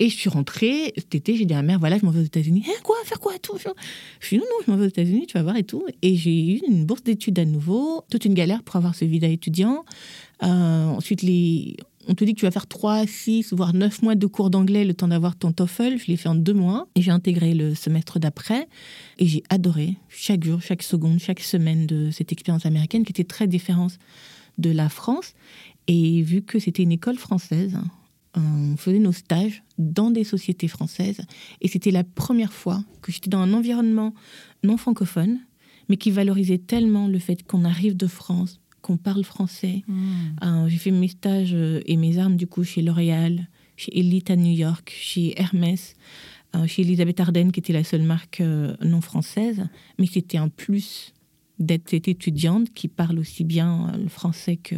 Et je suis rentrée cet été, j'ai dit à ma mère, voilà, je m'en vais aux États-Unis. Eh, quoi Faire quoi tout Je suis non, non, je m'en vais aux États-Unis, tu vas voir et tout. Et j'ai eu une bourse d'études à nouveau, toute une galère pour avoir ce visa étudiant. Euh, ensuite, on te dit que tu vas faire 3, 6, voire 9 mois de cours d'anglais le temps d'avoir ton TOEFL. Je l'ai fait en deux mois et j'ai intégré le semestre d'après. Et j'ai adoré chaque jour, chaque seconde, chaque semaine de cette expérience américaine qui était très différente de la France. Et vu que c'était une école française, on faisait nos stages dans des sociétés françaises et c'était la première fois que j'étais dans un environnement non francophone, mais qui valorisait tellement le fait qu'on arrive de France, qu'on parle français. Hmm. Euh, j'ai fait mes stages euh, et mes armes du coup chez L'Oréal, chez Elite à New York, chez Hermès, euh, chez Elisabeth Arden qui était la seule marque non française, mais c'était un plus d'être cette étudiante qui parle aussi bien le français que,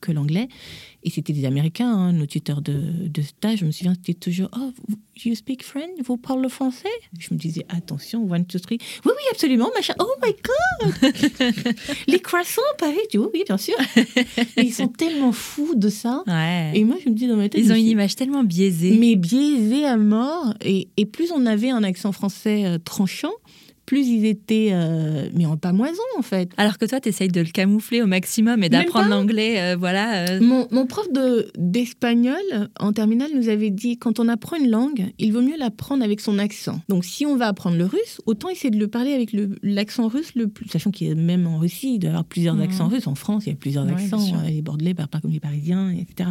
que l'anglais. Et c'était des Américains, hein, nos tuteurs de, de, stage. Je me souviens, c'était toujours Oh, you speak French? Vous parlez le français? Je me disais Attention, one, two, three. Oui, oui, absolument, machin. Oh my God [LAUGHS] Les croissants, pareil. dis, oui, oui, bien sûr. [LAUGHS] ils sont tellement fous de ça. Et moi, je me dis dans ma tête. Ils ont une image tellement biaisée. Mais biaisée à mort. Et, et plus on avait un accent français euh, tranchant, plus ils étaient, euh, mais en moison en fait. Alors que toi, tu essayes de le camoufler au maximum et d'apprendre l'anglais, euh, voilà. Euh. Mon, mon, prof d'espagnol en terminale nous avait dit quand on apprend une langue, il vaut mieux l'apprendre avec son accent. Donc si on va apprendre le russe, autant essayer de le parler avec l'accent russe le plus, sachant qu'il y a même en Russie, il doit y avoir plusieurs mmh. accents russes. En France, il y a plusieurs accents, les Bordelais parlent pas comme les Parisiens, etc.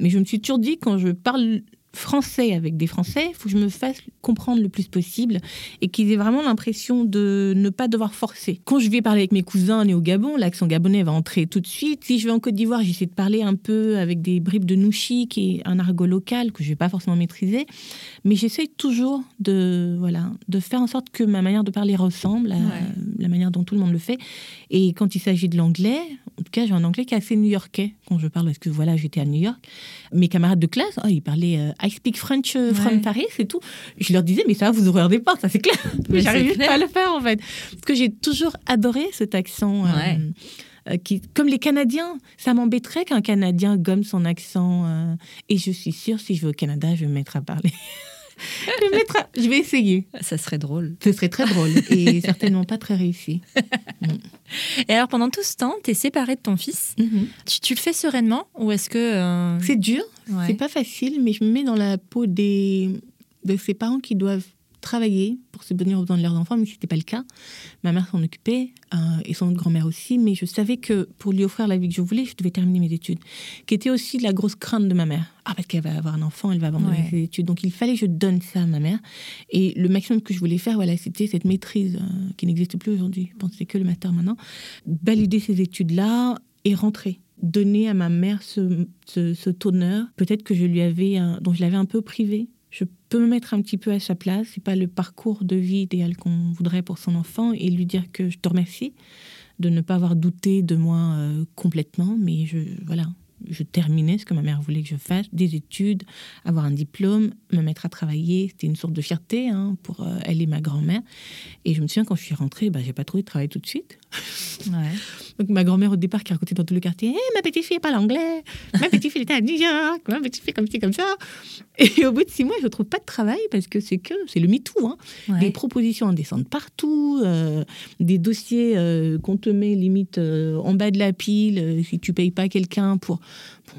Mais je me suis toujours dit quand je parle français avec des Français, il faut que je me fasse comprendre le plus possible et qu'ils aient vraiment l'impression de ne pas devoir forcer. Quand je vais parler avec mes cousins nés au Gabon, l'accent gabonais va entrer tout de suite. Si je vais en Côte d'Ivoire, j'essaie de parler un peu avec des bribes de nouchi, qui est un argot local que je ne vais pas forcément maîtriser, mais j'essaie toujours de voilà de faire en sorte que ma manière de parler ressemble à la manière dont tout le monde le fait. Et quand il s'agit de l'anglais, En tout cas, j'ai un anglais qui est assez new-yorkais quand je parle, parce que voilà, j'étais à New York. Mes camarades de classe, oh, ils parlaient euh, I speak French euh, from Paris, c'est tout. Je leur disais, mais ça, vous ouvrez des portes, ça c'est clair. [LAUGHS] Mais j'arrive pas à le faire en fait. Parce que j'ai toujours adoré cet accent. Euh, qui, comme les Canadiens, ça m'embêterait qu'un Canadien gomme son accent. et je suis sûre, si je vais au Canada, je vais me mettre à parler. [LAUGHS] [LAUGHS] je, vais essayer. Ça serait drôle. Ce serait très drôle et [LAUGHS] certainement pas très réussi. [LAUGHS] Et alors, pendant tout ce temps, tu es séparée de ton fils. Mhm. tu, le fais sereinement ou est-ce que. Euh, c'est dur, c'est pas facile, mais je me mets dans la peau des, de ces parents qui doivent travailler pour se aux besoins de leurs enfants, mais ce n'était pas le cas. Ma mère s'en occupait euh, et son grand-mère aussi, mais je savais que pour lui offrir la vie que je voulais, je devais terminer mes études, qui était aussi la grosse crainte de ma mère. Ah, parce qu'elle va avoir un enfant, elle va abandonner ses études. Donc il fallait que je donne ça à ma mère. Et le maximum que je voulais faire, voilà, c'était cette maîtrise euh, qui n'existe plus aujourd'hui. Je pense que c'est que le master maintenant. Valider ces études-là et rentrer donner à ma mère ce, ce, peut-être que je lui avais, dont je l'avais un peu privé je peux me mettre un petit peu à sa place. C'est pas le parcours de vie idéal qu'on voudrait pour son enfant et lui dire que je te remercie de ne pas avoir douté de moi euh, complètement, mais je voilà, je terminais ce que ma mère voulait que je fasse, des études, avoir un diplôme, me mettre à travailler. C'était une sorte de fierté hein, pour euh, elle et ma grand-mère. Et je me souviens quand je suis rentrée, bah, j'ai pas trouvé de travail tout de suite. Donc ma grand-mère au départ qui racontait dans tout le quartier, hey, ma petite fille parle anglais, ma petite fille était à New York, ma petite fille comme ci comme ça. Et au bout de six mois, je trouve pas de travail parce que c'est que c'est le MeToo. Hein. Des propositions indécentes partout, euh, des dossiers euh, qu'on te met limite en bas de la pile si tu payes pas quelqu'un pour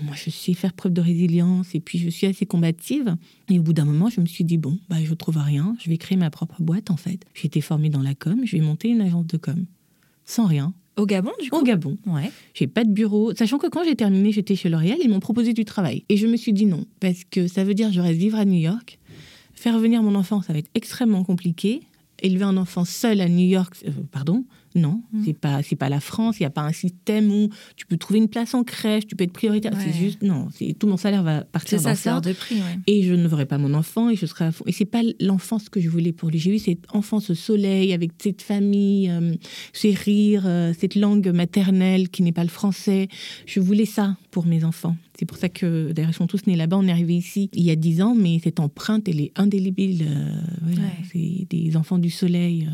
moi, je sais faire preuve de résilience et puis je suis assez combative. Et au bout d'un moment, je me suis dit, bon, bah, je trouve rien, je vais créer ma propre boîte en fait. J'ai été formée dans la com, je vais monter une agence de com. Sans rien. Au Gabon, du coup Au Gabon. Ouais. J'ai pas de bureau. Sachant que quand j'ai terminé, j'étais chez L'Oréal, ils m'ont proposé du travail. Et je me suis dit non, parce que ça veut dire que je reste vivre à New York. Faire venir mon enfant, ça va être extrêmement compliqué. Élever un enfant seul à New York, euh, pardon, non, mmh. c'est pas c'est pas la France. Il n'y a pas un système où tu peux trouver une place en crèche, tu peux être prioritaire. C'est juste non. C'est tout mon salaire va partir dans ça. de prix. Et je ne verrai pas mon enfant et je serai à fond. Et c'est pas l'enfance que je voulais pour lui. J'ai eu cette enfance au soleil avec cette famille, euh, ces rires, euh, cette langue maternelle qui n'est pas le français. Je voulais ça pour mes enfants. C'est pour ça que d'ailleurs ils sont tous nés là-bas. On est arrivé ici il y a dix ans, mais cette empreinte elle est indélébile. Euh, c'est des enfants du soleil.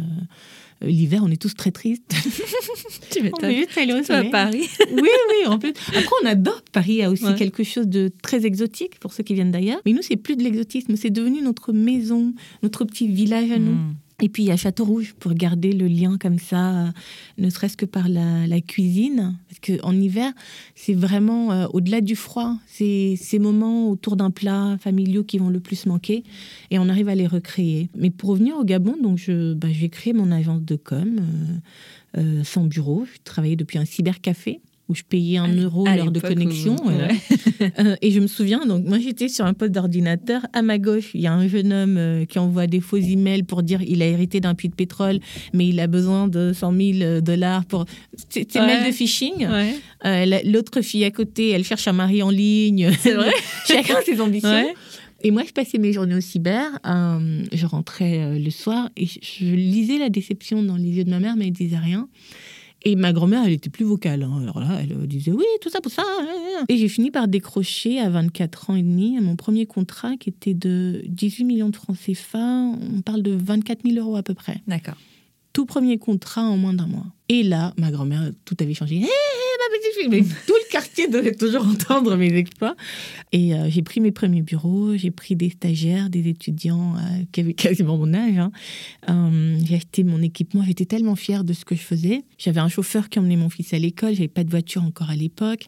Euh, l'hiver, on est tous très tristes. [LAUGHS] tu. On à Paris. [LAUGHS] oui, oui. En plus. Après, on adore Paris. Il y a aussi quelque chose de très exotique pour ceux qui viennent d'ailleurs. Mais nous, c'est plus de l'exotisme. C'est devenu notre maison, notre petit village à nous. Hmm. Et puis il y a Château Rouge pour garder le lien comme ça, ne serait-ce que par la, cuisine. Parce qu'en hiver, c'est vraiment euh, au-delà du froid, c'est ces moments autour d'un plat familiaux qui vont le plus manquer et on arrive à les recréer. Mais pour revenir au Gabon, donc je, bah, j'ai créé mon agence de com euh, euh, sans bureau. Je travaillais depuis un cybercafé où je payais un euro l'heure de connexion. Euh, et je me souviens, donc moi j'étais sur un poste d'ordinateur. À ma gauche, il y a un jeune homme euh, qui envoie des faux emails pour dire il a hérité d'un puits de pétrole, mais il a besoin de 100 000 dollars pour. C'est mails de phishing. Euh, l'autre fille à côté, elle cherche un mari en ligne. [LAUGHS] C'est vrai. [LAUGHS] Chacun ses ambitions. Et moi, je passais mes journées au cyber. je rentrais le soir et je lisais la déception dans les yeux de ma mère, mais elle disait rien. Et ma grand-mère, elle était plus vocale. Hein. Alors là, elle disait oui, tout ça pour ça. Hein, hein, et j'ai fini par décrocher à 24 ans et demi mon premier contrat qui était de 18 millions de francs CFA. On parle de 24 000 euros à peu près. D'accord. Tout premier contrat en moins d'un mois. Et là, ma grand-mère, tout avait changé. Hé, mais tout le quartier devait toujours entendre mes exploits. Et euh, j'ai pris mes premiers bureaux, j'ai pris des stagiaires, des étudiants euh, qui avaient quasiment mon âge. Hein. Euh, j'ai acheté mon équipement, j'étais tellement fière de ce que je faisais. J'avais un chauffeur qui emmenait mon fils à l'école, j'avais pas de voiture encore à l'époque.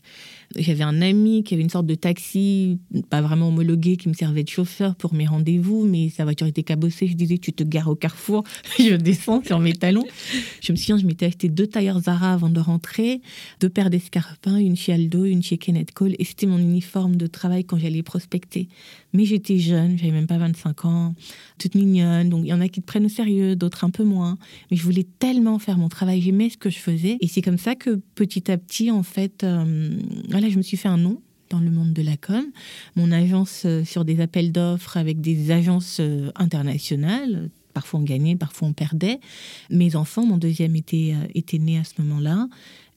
J'avais un ami qui avait une sorte de taxi, pas vraiment homologué, qui me servait de chauffeur pour mes rendez-vous, mais sa voiture était cabossée. Je disais, tu te gares au carrefour, [LAUGHS] je descends sur mes talons. Je me souviens, je m'étais acheté deux tailleurs Zara avant de rentrer, deux paires d'escarpins, une chez Aldo, une chez Kenneth Cole, et c'était mon uniforme de travail quand j'allais prospecter. Mais j'étais jeune, j'avais même pas 25 ans, toute mignonne, donc il y en a qui te prennent au sérieux, d'autres un peu moins. Mais je voulais tellement faire mon travail, j'aimais ce que je faisais, et c'est comme ça que petit à petit, en fait, euh, voilà, je me suis fait un nom dans le monde de la com. Mon agence euh, sur des appels d'offres avec des agences euh, internationales, Parfois on gagnait, parfois on perdait. Mes enfants, mon deuxième était, euh, était né à ce moment-là,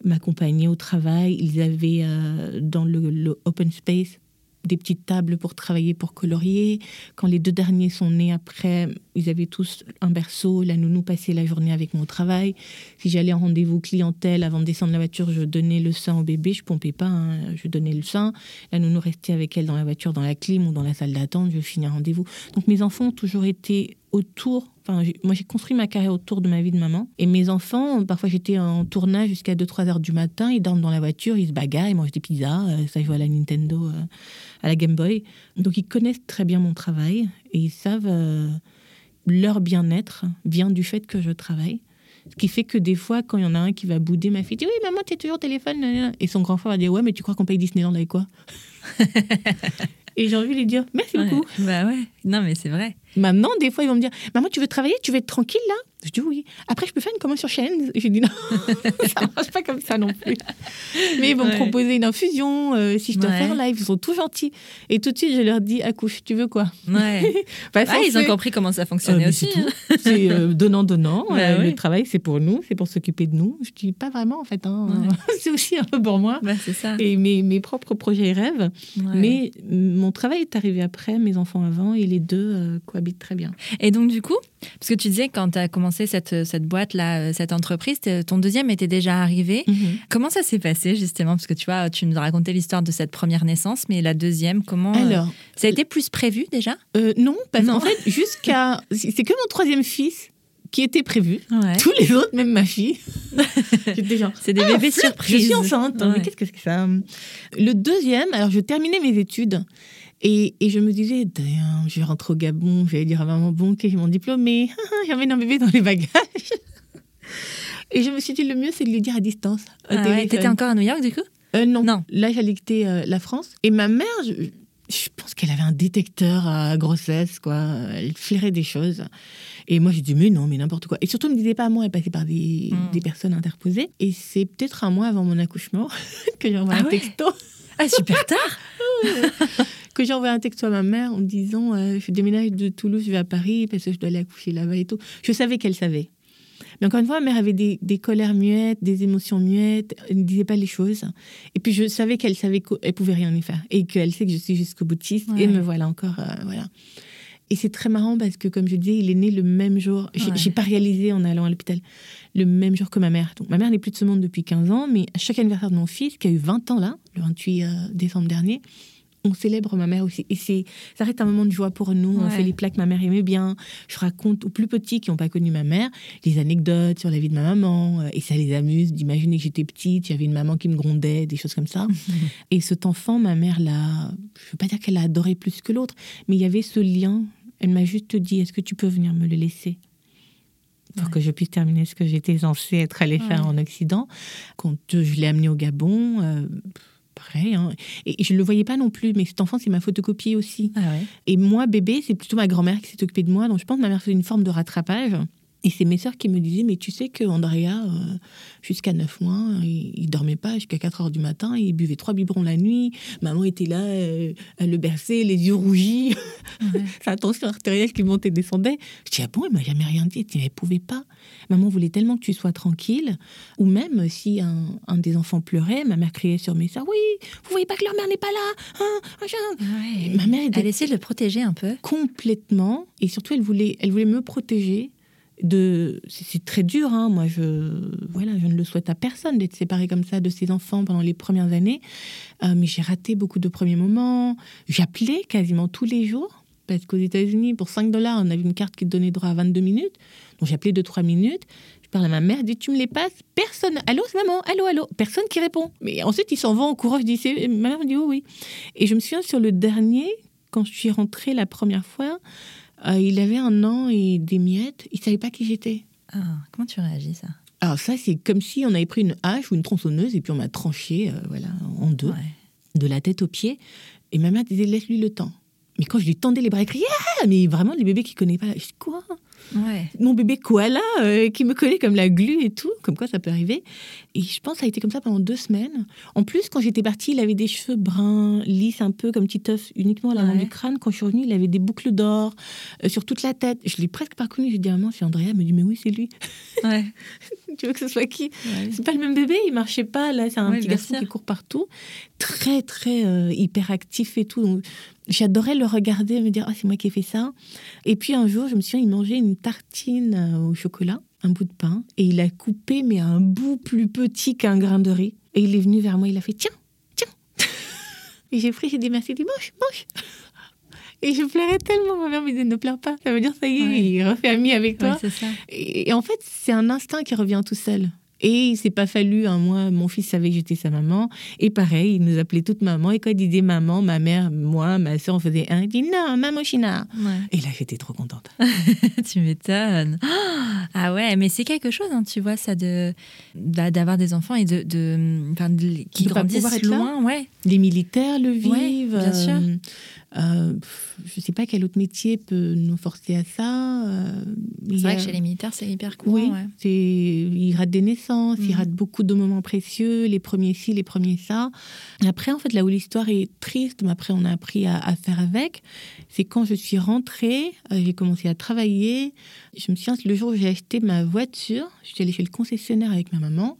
m'accompagnaient au travail. Ils avaient euh, dans le, open space des petites tables pour travailler, pour colorier. Quand les deux derniers sont nés après, ils avaient tous un berceau. La nounou passait la journée avec au travail. Si j'allais en rendez-vous clientèle, avant de descendre la voiture, je donnais le sein au bébé. Je pompais pas, hein. je donnais le sein. La nounou restait avec elle dans la voiture, dans la clim ou dans la salle d'attente. Je finis un rendez-vous. Donc mes enfants ont toujours été autour. Enfin, moi, j'ai construit ma carrière autour de ma vie de maman. Et mes enfants, parfois, j'étais en tournage jusqu'à 2-3 heures du matin. Ils dorment dans la voiture, ils se bagarrent, ils mangent des pizzas. euh, ça, ils jouent à la Nintendo, euh, à la Game Boy. Donc, ils connaissent très bien mon travail et ils savent euh, leur bien-être vient du fait que je travaille. Ce qui fait que des fois, quand il y en a un qui va bouder, ma fille dit Oui, maman, tu es toujours au téléphone. nanana. Et son grand frère va dire Ouais, mais tu crois qu'on paye Disneyland avec quoi? [LAUGHS] Et j'ai envie de lui dire Merci Ouais. beaucoup. Bah ouais. Non, mais c'est vrai. Maintenant, des fois, ils vont me dire Maman, tu veux travailler? Tu veux être tranquille là? Je dis oui. Après, je peux faire une commande sur chaîne. J'ai dit non, [LAUGHS] ça marche pas comme ça non plus. Mais ils vont me proposer une infusion euh, si je dois Ouais. faire live. Ils sont tout gentils. Et tout de suite, je leur dis Accouche, tu veux quoi? Ouais. [LAUGHS] Ah, ils ont compris comment ça Euh, fonctionnait mais aussi. c'est hein. euh, donnant-donnant. Bah Euh, oui. Le travail, c'est pour nous, c'est pour s'occuper de nous. Je dis pas vraiment, en fait. hein. Ouais. [LAUGHS] c'est aussi un peu pour moi. Bah, c'est ça. Et mes, mes propres projets et rêves. Mais mon travail est arrivé après, mes enfants avant, et les deux euh, cohabitent très bien. Et donc, du coup, parce que tu disais, quand tu as commencé cette, cette boîte-là, cette entreprise, ton deuxième était déjà arrivé. Comment ça s'est passé, justement? Parce que tu vois, tu nous as raconté l'histoire de cette première naissance, mais la deuxième, comment. euh, Alors, ça a été plus prévu déjà? Euh, non, parce qu'en fait, jusqu'à. C'est que mon troisième fils qui était prévu. Ouais. Tous les autres, même ma fille. [LAUGHS] C'est des Ah, bébés surprises. Je suis enceinte. Ouais. Mais qu'est-ce que c'est que ça? Le deuxième, alors je terminais mes études. Et, et je me disais, je vais rentrer au Gabon, je vais dire à maman, bon, ok, j'ai mon diplôme, mais [LAUGHS] j'emmène un bébé dans les bagages. [LAUGHS] Et je me suis dit, le mieux, c'est de lui dire à distance. Ah ouais. T'étais encore à New York, du coup? Euh, non. Non. Là, j'allais quitter euh, la France. Et ma mère, je, je pense qu'elle avait un détecteur à grossesse, quoi. Elle flairait des choses. Et moi, j'ai dit, mais non, mais n'importe quoi. Et surtout, elle me disait pas à moi, elle passait par des, Mm. des personnes interposées. Et c'est peut-être un mois avant mon accouchement [LAUGHS] que j'ai envoyé Ah un ouais? texto. Ah, super tard Que j'ai envoyé un texto à ma mère en me disant, euh, je déménage de Toulouse, je vais à Paris parce que je dois aller accoucher là-bas et tout. Je savais qu'elle savait. Mais encore une fois, ma mère avait des, des colères muettes, des émotions muettes. Elle ne disait pas les choses. Et puis, je savais qu'elle savait qu'elle pouvait rien y faire. Et qu'elle sait que je suis jusqu'au boutiste. Ouais. Et me voilà encore. euh, voilà. Et c'est très marrant parce que, comme je disais, il est né le même jour. J'ai Ouais. pas réalisé en allant à l'hôpital. Le même jour que ma mère. Donc, ma mère n'est plus de ce monde depuis 15 ans. Mais à chaque anniversaire de mon fils, qui a eu 20 ans là, le 28 euh, décembre dernier, on célèbre ma mère aussi. Et c'est, ça reste un moment de joie pour nous. On fait les plats que ma mère aimait bien. Je raconte aux plus petits qui n'ont pas connu ma mère des anecdotes sur la vie de ma maman. euh, Et ça les amuse d'imaginer que j'étais petite, avait une maman qui me grondait, des choses comme ça. [LAUGHS] et cet enfant, ma mère l'a. Je ne veux pas dire qu'elle l'a adoré plus que l'autre, mais il y avait ce lien. Elle m'a juste dit Est-ce que tu peux venir me le laisser? Pour Ouais. que je puisse terminer ce que j'étais censée être allée faire en Occident. Quand euh, je l'ai amené au Gabon, euh, pareil. hein. Et je ne le voyais pas non plus, mais cet enfant, c'est ma photocopie aussi. Ah ouais. Et moi, bébé, c'est plutôt ma grand-mère qui s'est occupée de moi. Donc je pense que ma mère faisait une forme de rattrapage. Et c'est mes sœurs qui me disaient, mais tu sais que Andrea, euh, jusqu'à 9 mois, il, il dormait pas jusqu'à 4 heures du matin, il buvait trois biberons la nuit. Maman était là, euh, elle le berçait, les yeux rougis, Ouais. [LAUGHS] sa tension artérielle qui montait et descendait. Je dis, ah bon, il m'a jamais rien dit. Elle elle pouvait pas. Maman voulait tellement que tu sois tranquille. Ou même si un, un des enfants pleurait, ma mère criait sur mes sœurs, oui, vous voyez pas que leur mère n'est pas là hein. Ouais. Ma mère était Elle essayait de le protéger un peu. complètement et surtout elle voulait elle voulait me protéger de c'est très dur hein. moi je voilà je ne le souhaite à personne d'être séparé comme ça de ses enfants pendant les premières années. Euh, mais j'ai raté beaucoup de premiers moments. J'appelais quasiment tous les jours parce qu'aux États-Unis pour 5 dollars on avait une carte qui te donnait droit à 22 minutes. Donc j'appelais de 3 minutes. Je parle à ma mère, dis tu me les passes, personne, allô maman, allô allô, personne qui répond. Mais ensuite ils s'en vont en courant, je dis ma mère me dit oui oui. Et je me souviens sur le dernier, quand je suis rentrée la première fois, euh, il avait un an et des miettes. Il savait pas qui j'étais. Ah, comment tu réagis, ça? Alors ça, c'est comme si on avait pris une hache ou une tronçonneuse et puis on m'a tranché, euh, voilà, en deux, Ouais. de la tête aux pieds. Et ma mère disait laisse-lui le temps. Mais quand je lui tendais les bras, elle criait ah Mais vraiment, les bébés qui connaissent pas. Je dis quoi? Mon bébé koala euh, qui me collait comme la glu et tout, comme quoi ça peut arriver. Et je pense que ça a été comme ça pendant deux semaines. En plus, quand j'étais partie, il avait des cheveux bruns, lisses un peu, comme petit œuf, uniquement à l'avant du crâne. Quand je suis revenue, il avait des boucles d'or euh, sur toute la tête. Je l'ai presque pas connu. J'ai dit à maman, c'est Andrea. Elle me dit, mais oui, c'est lui. Ouais. [LAUGHS] tu veux que ce soit qui? C'est pas le même bébé, il marchait pas. Là, c'est un petit garçon qui court partout. Très, très euh, hyperactif et tout. Donc, j'adorais le regarder, me dire, ah, c'est moi qui ai fait ça. Et puis un jour, je me souviens, il mangeait une tartine euh, au chocolat, un bout de pain, et il a coupé, mais un bout plus petit qu'un grain de riz. Et il est venu vers moi, il a fait, tiens, tiens. [LAUGHS] et j'ai pris, j'ai dit, merci, il dit, mange, mange. [LAUGHS] Et je pleurais tellement. Ma mère me disait ne pleure pas. Ça veut dire ça y est, il refait ami avec toi. et, en fait, c'est un instinct qui revient tout seul. Et il s'est pas fallu un mois, mon fils savait que j'étais sa maman. Et pareil, il nous appelait toute maman. Et quand il disait maman, ma mère, moi, ma soeur, on faisait un. Il dit non, maman China. Et là, j'étais trop contente. [LAUGHS] tu m'étonnes. [GASPS] Ah ouais, mais c'est quelque chose, hein, tu vois, ça de d'avoir des enfants et de, de, qui grandissent loin, ouais. Les militaires le vivent. bien sûr. Euh, euh, je ne sais pas quel autre métier peut nous forcer à ça. Euh, c'est vrai que chez les militaires, c'est hyper courant. Oui, ils ratent des naissances, ils mhm. ratent beaucoup de moments précieux, les premiers ci, les premiers ça. Après, en fait, là où l'histoire est triste, mais après, on a appris à, faire avec, c'est quand je suis rentrée, euh, j'ai commencé à travailler. Je me souviens, le jour où j'ai acheté ma voiture, je suis allée chez le concessionnaire avec ma maman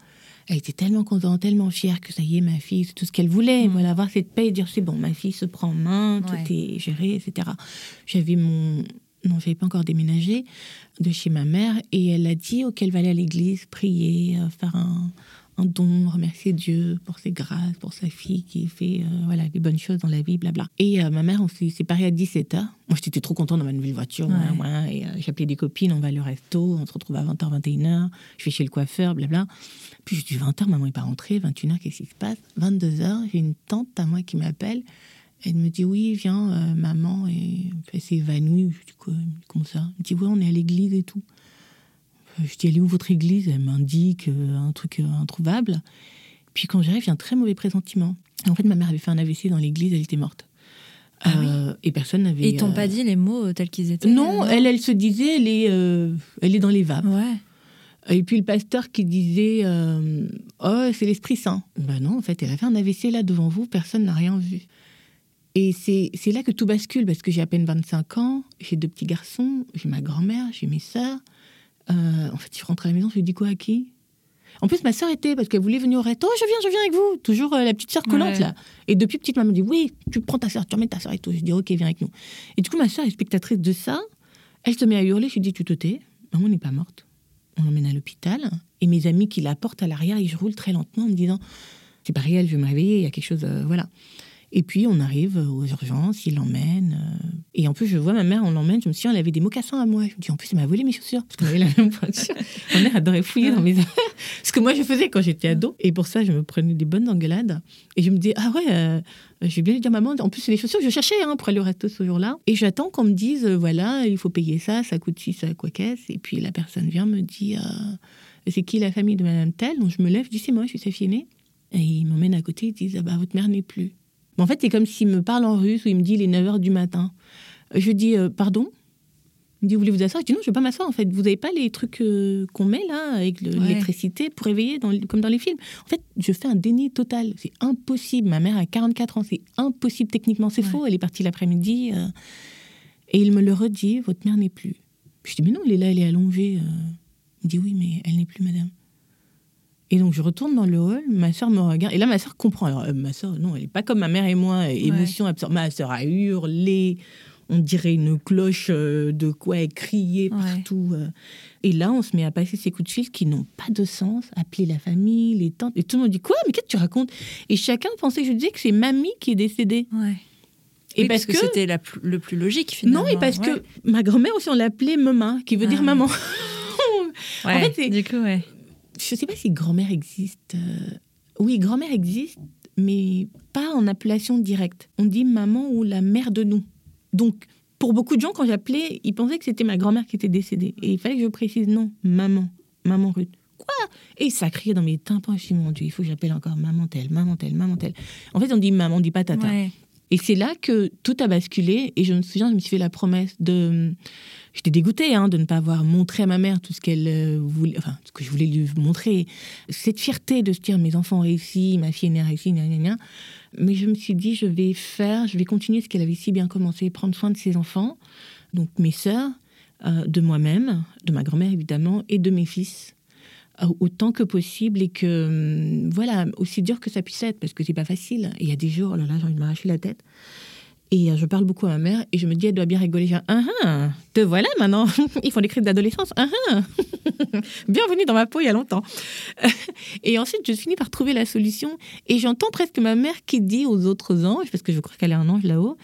elle était tellement contente, tellement fière que ça y est, ma fille, c'est tout ce qu'elle voulait. Mm. Voilà, avoir cette paix et dire c'est bon, ma fille se prend en main, tout est géré, etc. J'avais mon. Non, j'avais pas encore déménagé de chez ma mère et elle a dit qu'elle va aller à l'église, prier, euh, faire un, un don, remercier Dieu pour ses grâces, pour sa fille qui fait euh, voilà, des bonnes choses dans la vie, blabla. Et euh, ma mère, on s'est séparés à 17h. Moi, j'étais trop contente dans ma nouvelle voiture. et j'appelais des copines, on va au resto, on se retrouve à 20h, 21h. Je vais chez le coiffeur, blabla. Puis je dis 20h, maman n'est pas rentrée, 21h, qu'est-ce qui se passe? 22h, j'ai une tante à moi qui m'appelle. Elle me dit oui, viens, euh, maman, et elle s'est évanouie. Je dis quoi Comme ça. Elle me dit oui, on est à l'église et tout. Euh, je dis elle est où votre église Elle m'indique euh, un truc introuvable. Puis quand j'arrive, j'ai un très mauvais pressentiment. En fait, ma mère avait fait un AVC dans l'église, elle était morte. Ah et personne n'avait. Ils t'ont pas dit les mots tels qu'ils étaient Non, elle, elle se disait, elle est, elle est dans les vapes. Ouais. Et puis le pasteur qui disait euh, Oh, c'est l'Esprit Saint. Ben non, en fait, elle a fait un AVC là devant vous, personne n'a rien vu. Et c'est là que tout bascule, parce que j'ai à peine 25 ans, j'ai deux petits garçons, j'ai ma grand-mère, j'ai mes sœurs. Euh, en fait, je rentre à la maison, je lui dis quoi à qui? En plus, ma sœur était, parce qu'elle voulait venir au resto, oh, je viens, je viens avec vous. Toujours euh, la petite sœur collante, là. Et depuis petite, maman dit, oui, tu prends ta sœur, tu remets ta sœur et tout. Je dis, ok, viens avec nous. Et du coup, ma sœur est spectatrice de ça. Elle se met à hurler, je lui dis, tu te tais, maman n'est pas morte on l'emmène à l'hôpital. Et mes amis qui la portent à l'arrière, ils roulent très lentement en me disant C'est pas réel, je vais me réveiller, il y a quelque chose. Euh, voilà. Et puis on arrive aux urgences, il l'emmène. Euh, et en plus, je vois ma mère, on l'emmène. Je me suis dit, elle avait des mocassins à moi. Je me dis, en plus, elle m'a volé mes chaussures. Parce qu'on avait la même voiture. [LAUGHS] ma mère adorait fouiller dans mes affaires. [LAUGHS] Ce que moi, je faisais quand j'étais ado. Et pour ça, je me prenais des bonnes engueulades. Et je me dis, ah ouais, euh, je vais bien lui dire, maman, en plus, c'est les chaussures que je cherchais hein, pour aller au resto ce jour-là. Et j'attends qu'on me dise, euh, voilà, il faut payer ça, ça coûte ci, ça quoi qu'est-ce. Et puis la personne vient me dit, c'est qui la famille de madame telle? Donc je me lève, je dis, c'est moi, je suis sa fille aînée. Et ils m'emmènent à côté, ils disent, ah bah, votre mère n'est plus en fait, c'est comme s'il me parle en russe ou il me dit il est 9 h du matin. Je dis euh, pardon? Il me dit vous voulez vous asseoir? Je dis non, je ne veux pas m'asseoir en fait. Vous n'avez pas les trucs euh, qu'on met là avec l'électricité pour réveiller dans, comme dans les films? En fait, je fais un déni total. C'est impossible. Ma mère a 44 ans. C'est impossible techniquement. C'est faux. Elle est partie l'après-midi. Euh, et il me le redit votre mère n'est plus. Je dis mais non, elle est là, elle est allongée. Il me dit oui, mais elle n'est plus madame. Et donc je retourne dans le hall, ma soeur me regarde, et là ma soeur comprend. Alors euh, ma soeur, non, elle n'est pas comme ma mère et moi, émotion absorbée. Ma soeur a hurlé, on dirait une cloche euh, de quoi elle criait partout. Euh. Et là, on se met à passer ces coups de fil qui n'ont pas de sens, appeler la famille, les tantes, et tout le monde dit quoi Mais qu'est-ce que tu racontes? Et chacun pensait que je disais que c'est mamie qui est décédée. Ouais. Et parce, que, c'était le plus logique finalement. Non, et parce que ma grand-mère aussi on l'appelait maman, qui veut dire ah. maman. [LAUGHS] en fait, du coup, ouais je ne sais pas si grand-mère existe. Euh, oui, grand-mère existe, mais pas en appellation directe. On dit maman ou la mère de nous. Donc, pour beaucoup de gens, quand j'appelais, ils pensaient que c'était ma grand-mère qui était décédée. Et il fallait que je précise non, maman, maman Ruth. Quoi? Et ça criait dans mes tympans. Je suis mon Dieu, il faut que j'appelle encore maman telle, maman telle, maman telle. En fait, on dit maman, on dit pas tata. Et c'est là que tout a basculé. Et je me souviens, je me suis fait la promesse de. J'étais dégoûtée hein, de ne pas avoir montré à ma mère tout ce qu'elle euh, voulait, enfin, ce que je voulais lui montrer. Cette fierté de se dire mes enfants ont réussi, ma fille est réussie, gna, gna, gna. Mais je me suis dit, je vais faire, je vais continuer ce qu'elle avait si bien commencé, prendre soin de ses enfants, donc mes sœurs, euh, de moi-même, de ma grand-mère évidemment, et de mes fils autant que possible et que hum, voilà aussi dur que ça puisse être parce que c'est pas facile. Il y a des jours oh là là j'ai envie de m'arracher la tête. Et euh, je parle beaucoup à ma mère et je me dis elle doit bien rigoler. Genre, ah, ah, te voilà maintenant. [LAUGHS] Ils font des cris d'adolescence. Ah, ah. [LAUGHS] bienvenue dans ma peau il y a longtemps. [LAUGHS] Et ensuite je finis par trouver la solution et j'entends presque ma mère qui dit aux autres anges parce que je crois qu'elle est un ange là-haut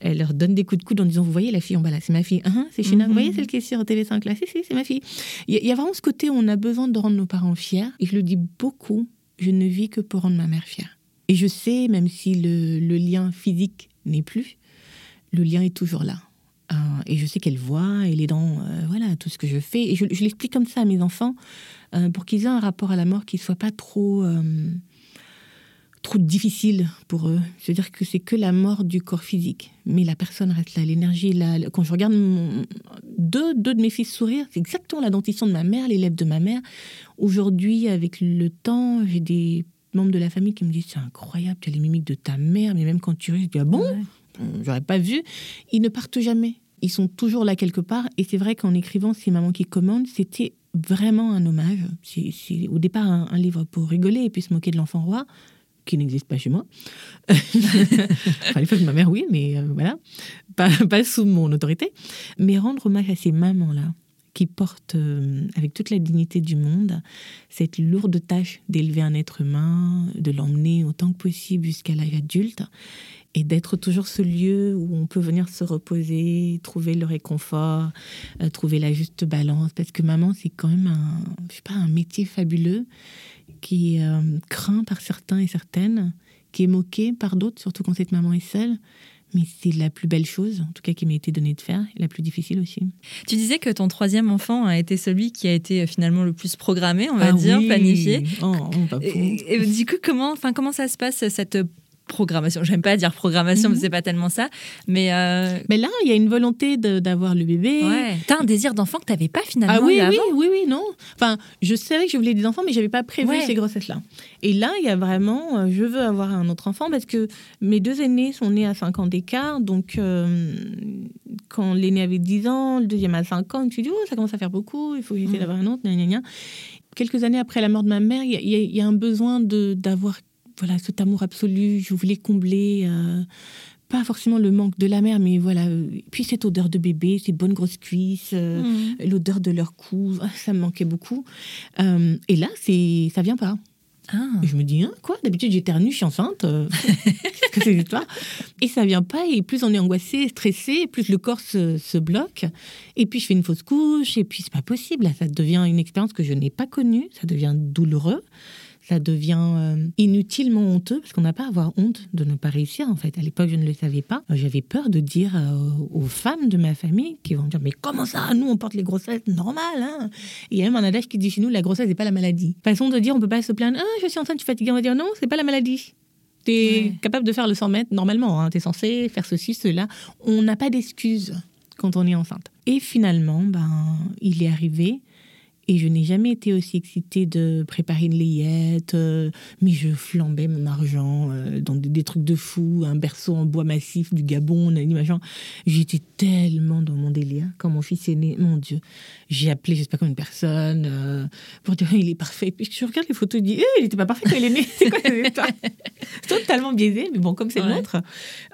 elle leur donne des coups de coude en disant Vous voyez la fille en bas là, c'est ma fille. Ah, c'est China. Vous voyez celle qui est sur TV5 là Si, si, c'est ma fille. Il y, a vraiment ce côté où on a besoin de rendre nos parents fiers. Et je le dis beaucoup je ne vis que pour rendre ma mère fière. Et je sais, même si le, lien physique n'est plus, le lien est toujours là. Euh, et je sais qu'elle voit, elle est dans euh, voilà, tout ce que je fais. Et je, l'explique comme ça à mes enfants euh, pour qu'ils aient un rapport à la mort qui ne soit pas trop trop difficile pour eux. C'est-à-dire que c'est que la mort du corps physique. Mais la personne reste là, l'énergie là. Quand je regarde deux, deux de mes fils sourire, c'est exactement la dentition de ma mère, les lèvres de ma mère. Aujourd'hui, avec le temps, j'ai des membres de la famille qui me disent c'est incroyable, tu as les mimiques de ta mère, mais même quand tu ris, je dis ah bon? J'aurais pas vu. Ils ne partent jamais. Ils sont toujours là quelque part. Et c'est vrai qu'en écrivant C'est maman qui commande, c'était vraiment un hommage. C'est au départ un, un livre pour rigoler et puis se moquer de l'enfant roi qui n'existe pas chez moi. [LAUGHS] enfin, il que ma mère, oui, mais euh, voilà, pas, sous mon autorité. Mais rendre hommage à ces mamans-là, qui portent euh, avec toute la dignité du monde cette lourde tâche d'élever un être humain, de l'emmener autant que possible jusqu'à l'âge adulte et d'être toujours ce lieu où on peut venir se reposer, trouver le réconfort, euh, trouver la juste balance. Parce que maman, c'est quand même pas, un métier fabuleux qui est euh, craint par certains et certaines, qui est moqué par d'autres, surtout quand cette maman est seule. Mais c'est la plus belle chose, en tout cas, qui m'a été donnée de faire, et la plus difficile aussi. Tu disais que ton troisième enfant a été celui qui a été euh, finalement le plus programmé, on va ah dire, planifié. Oh, oh, et, et, du coup, comment, enfin, comment ça se passe, cette programmation. J'aime pas dire programmation, mais mhm. c'est pas tellement ça. Mais, euh, mais là, il y a une volonté d'avoir le bébé. Ouais. T'as un désir d'enfant que t'avais pas finalement. Ah oui, oui, oui, oui, non. Enfin, je savais que je voulais des enfants, mais j'avais pas prévu ces grossesses-là. Et là, il y a vraiment, euh, je veux avoir un autre enfant parce que mes deux aînés sont nés à 5 ans d'écart. Donc, euh, quand l'aîné avait 10 ans, le deuxième à 5 ans, je me suis dit, oh, ça commence à faire beaucoup, il faut essayer mmh. d'avoir un autre. Quelques années après la mort de ma mère, il y, y, a un besoin d'avoir voilà, cet amour absolu, je voulais combler, euh, pas forcément le manque de la mère, mais voilà, puis cette odeur de bébé, ces bonnes grosses cuisses, euh, mm. l'odeur de leur cou, [LAUGHS] ça me manquait beaucoup. Euh, et là, c'est, ça vient pas. Ah. Je me dis, hein, quoi D'habitude, j'éternue, je suis enceinte. [LAUGHS] Qu'est-ce que c'est l'histoire Et ça vient pas. Et plus on est angoissé, stressé, plus le corps se, se, bloque. Et puis, je fais une fausse couche. Et puis, c'est pas possible. ça devient une expérience que je n'ai pas connue. Ça devient douloureux ça devient euh, inutilement honteux parce qu'on n'a pas à avoir honte de ne pas réussir en fait. À l'époque, je ne le savais pas. J'avais peur de dire euh, aux femmes de ma famille qui vont dire mais comment ça? Nous on porte les grossesses normales. Hein il y a même un adage qui dit chez nous la grossesse n'est pas la maladie. Façon de dire on peut pas se plaindre ah je suis enceinte, je suis fatiguée. On va dire non c'est pas la maladie. Tu es capable de faire le 100 mètres normalement. Hein. Tu es censé faire ceci, cela. On n'a pas d'excuses quand on est enceinte. Et finalement, ben, il est arrivé et je n'ai jamais été aussi excitée de préparer une layette, euh, mais je flambais mon argent euh, dans des, trucs de fou, un berceau en bois massif du Gabon, machin. J'étais tellement dans mon délire quand mon fils est né. Mon Dieu, j'ai appelé, je sais pas combien de personnes euh, pour dire il est parfait. Puis je regarde les photos et dis eh, il n'était pas parfait quand il est né. [LAUGHS] C'est quoi Totalement biaisé, mais bon, comme c'est le nôtre.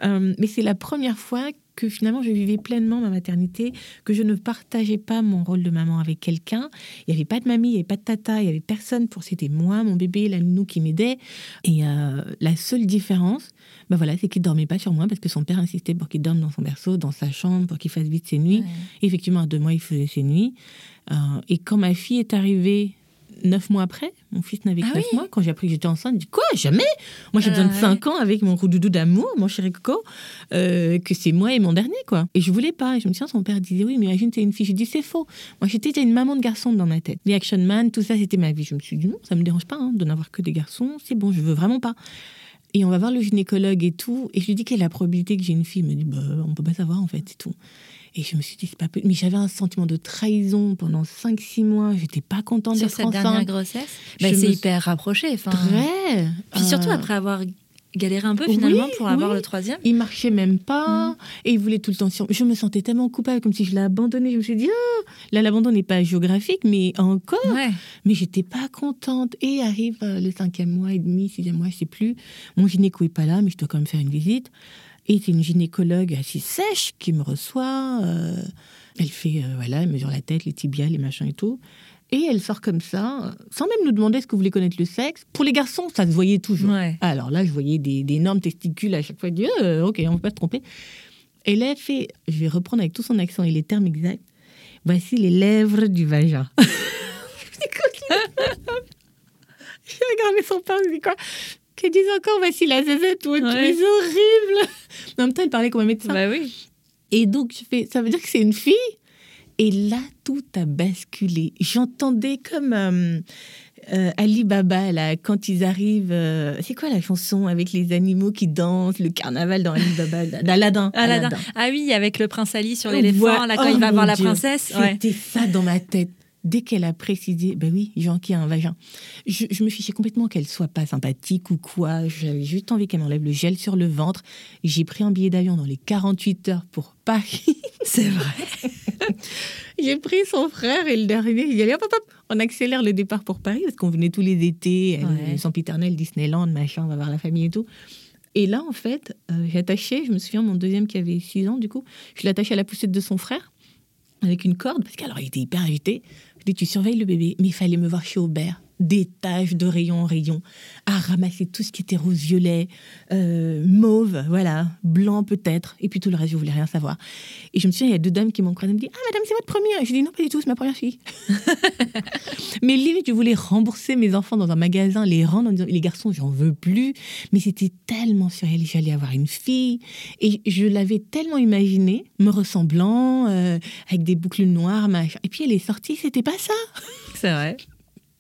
mais c'est la première fois que finalement je vivais pleinement ma maternité, que je ne partageais pas mon rôle de maman avec quelqu'un. Il n'y avait pas de mamie, il n'y avait pas de tata, il n'y avait personne pour c'était moi, mon bébé, la nounou qui m'aidait. Et euh, la seule différence, bah voilà, c'est qu'il dormait pas sur moi parce que son père insistait pour qu'il dorme dans son berceau, dans sa chambre, pour qu'il fasse vite ses nuits. effectivement, à deux mois, il faisait ses nuits. Euh, et quand ma fille est arrivée neuf mois après. Mon fils n'avait que ah mois. Quand j'ai appris que j'étais enceinte, je dis quoi Jamais? Moi, j'ai besoin de ah cinq ans avec mon roudoudou d'amour, mon chéri Coco, euh, que c'est moi et mon dernier, quoi. Et je voulais pas. Et je me souviens, son père disait oui, mais imagine, t'es une fille. Je dis c'est faux. Moi, j'étais une maman de garçon dans ma tête. Les action man, tout ça, c'était ma vie. Je me suis dit non, ça me dérange pas hein, de n'avoir que des garçons. C'est bon, je veux vraiment pas. Et on va voir le gynécologue et tout. Et je lui dis quelle est la probabilité que j'ai une fille? Il me dit, bah, on peut pas savoir en fait, c'est tout. Et je me suis dit, c'est pas Mais j'avais un sentiment de trahison pendant 5-6 mois. J'étais pas contente d'être enceinte. Sur cette dernière grossesse bah, C'est hyper rapproché. Enfin... Très. Puis surtout euh, après avoir galéré un peu finalement pour avoir le troisième. Il marchait même pas mm. et il voulait tout le temps sur. Je me sentais tellement coupable, comme si je l'ai abandonné. Je me suis dit, oh, là l'abandon n'est pas géographique, mais encore. Mais j'étais pas contente. Et arrive euh, le cinquième mois et demi, sixième mois, je sais plus. Mon gynéco est pas là, mais je dois quand même faire une visite. Et c'est une gynécologue assez sèche qui me reçoit. Euh, elle fait, euh, voilà, elle mesure la tête, les tibias, les machins et tout. Et elle sort comme ça, sans même nous demander est-ce que vous voulez connaître le sexe. Pour les garçons, ça se voyait toujours. Alors là, je voyais des, énormes testicules à chaque fois. Je dis, euh, ok, on ne peut pas se tromper. Et là, elle fait, je vais reprendre avec tout son accent et les termes exacts. Voici les lèvres du vagin. [LAUGHS] je [LAUGHS] regardé son père, je dis quoi? Qu'elle dise encore, voici la zézette, tu es horrible. En même temps, elle parlait comme un médecin. Bah oui. Et donc, je fais, ça veut dire que c'est une fille? Et là, tout a basculé. J'entendais comme euh, euh, Ali Baba, là, quand ils arrivent. Euh, c'est quoi la chanson avec les animaux qui dansent, le carnaval dans Ali Baba, d'Aladin. Ah oui, avec le prince Ali sur l'éléphant, là, quand il va oh voir la princesse. C'était ça dans ma tête dès qu'elle a précisé, ben oui, Jean qui a un vagin, je, me fichais complètement qu'elle soit pas sympathique ou quoi. J'avais juste envie qu'elle m'enlève le gel sur le ventre. J'ai pris un billet d'avion dans les 48 heures pour Paris. [LAUGHS] C'est vrai. [LAUGHS] J'ai pris son frère et le dernier, il dit hop, hop, hop, on accélère le départ pour Paris parce qu'on venait tous les étés, ouais. son piternel, Disneyland, machin, on va voir la famille et tout. Et là, en fait, euh, j'ai attaché, je me souviens, mon deuxième qui avait 6 ans, du coup, je l'ai attaché à la poussette de son frère avec une corde, parce qu'alors il était hyper agité tu surveilles le bébé, mais il fallait me voir chez Aubert des taches de rayon en rayon, à ramasser tout ce qui était rose-violet, euh, mauve, voilà, blanc peut-être, et puis tout le reste, je voulais rien savoir. Et je me souviens, il y a deux dames qui m'ont croisé, me dit Ah, madame, c'est votre première Je dis Non, pas du tout, c'est ma première fille. [LAUGHS] mais limite, je voulais rembourser mes enfants dans un magasin, les rendre en disant Les garçons, j'en veux plus. Mais c'était tellement surréel, j'allais avoir une fille. Et je l'avais tellement imaginé, me ressemblant, euh, avec des boucles noires, machin. Et puis elle est sortie, c'était pas ça. C'est vrai.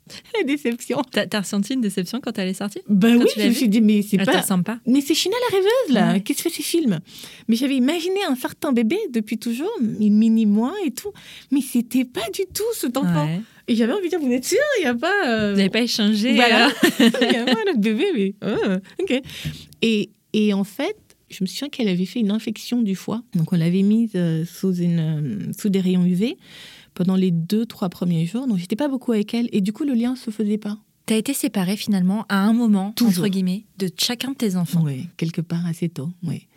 [LAUGHS] La déception. T'as as ressenti une déception quand elle est sortie? Bah oui, je me suis dit, mais c'est pas. Pas. Mais c'est China la rêveuse, là. Qu'est-ce que fait ces films Mais j'avais imaginé un certain bébé depuis toujours, une mini-moi et tout. Mais c'était pas du tout cet enfant. Et j'avais envie de dire, vous êtes sûr Il n'y a pas. Euh, vous n'avez pas échangé Voilà. [LAUGHS] Il n'y a pas un autre bébé, mais. Oh, ok. Et, et en fait, je me souviens qu'elle avait fait une infection du foie. Donc, on l'avait mise euh, sous, une, euh, sous des rayons UV pendant les deux, trois premiers jours. Donc, j'étais pas beaucoup avec elle. Et du coup, le lien se faisait pas. Tu as été séparée finalement à un moment, entre guillemets, de chacun de tes enfants. Oui, quelque part assez tôt. Oui.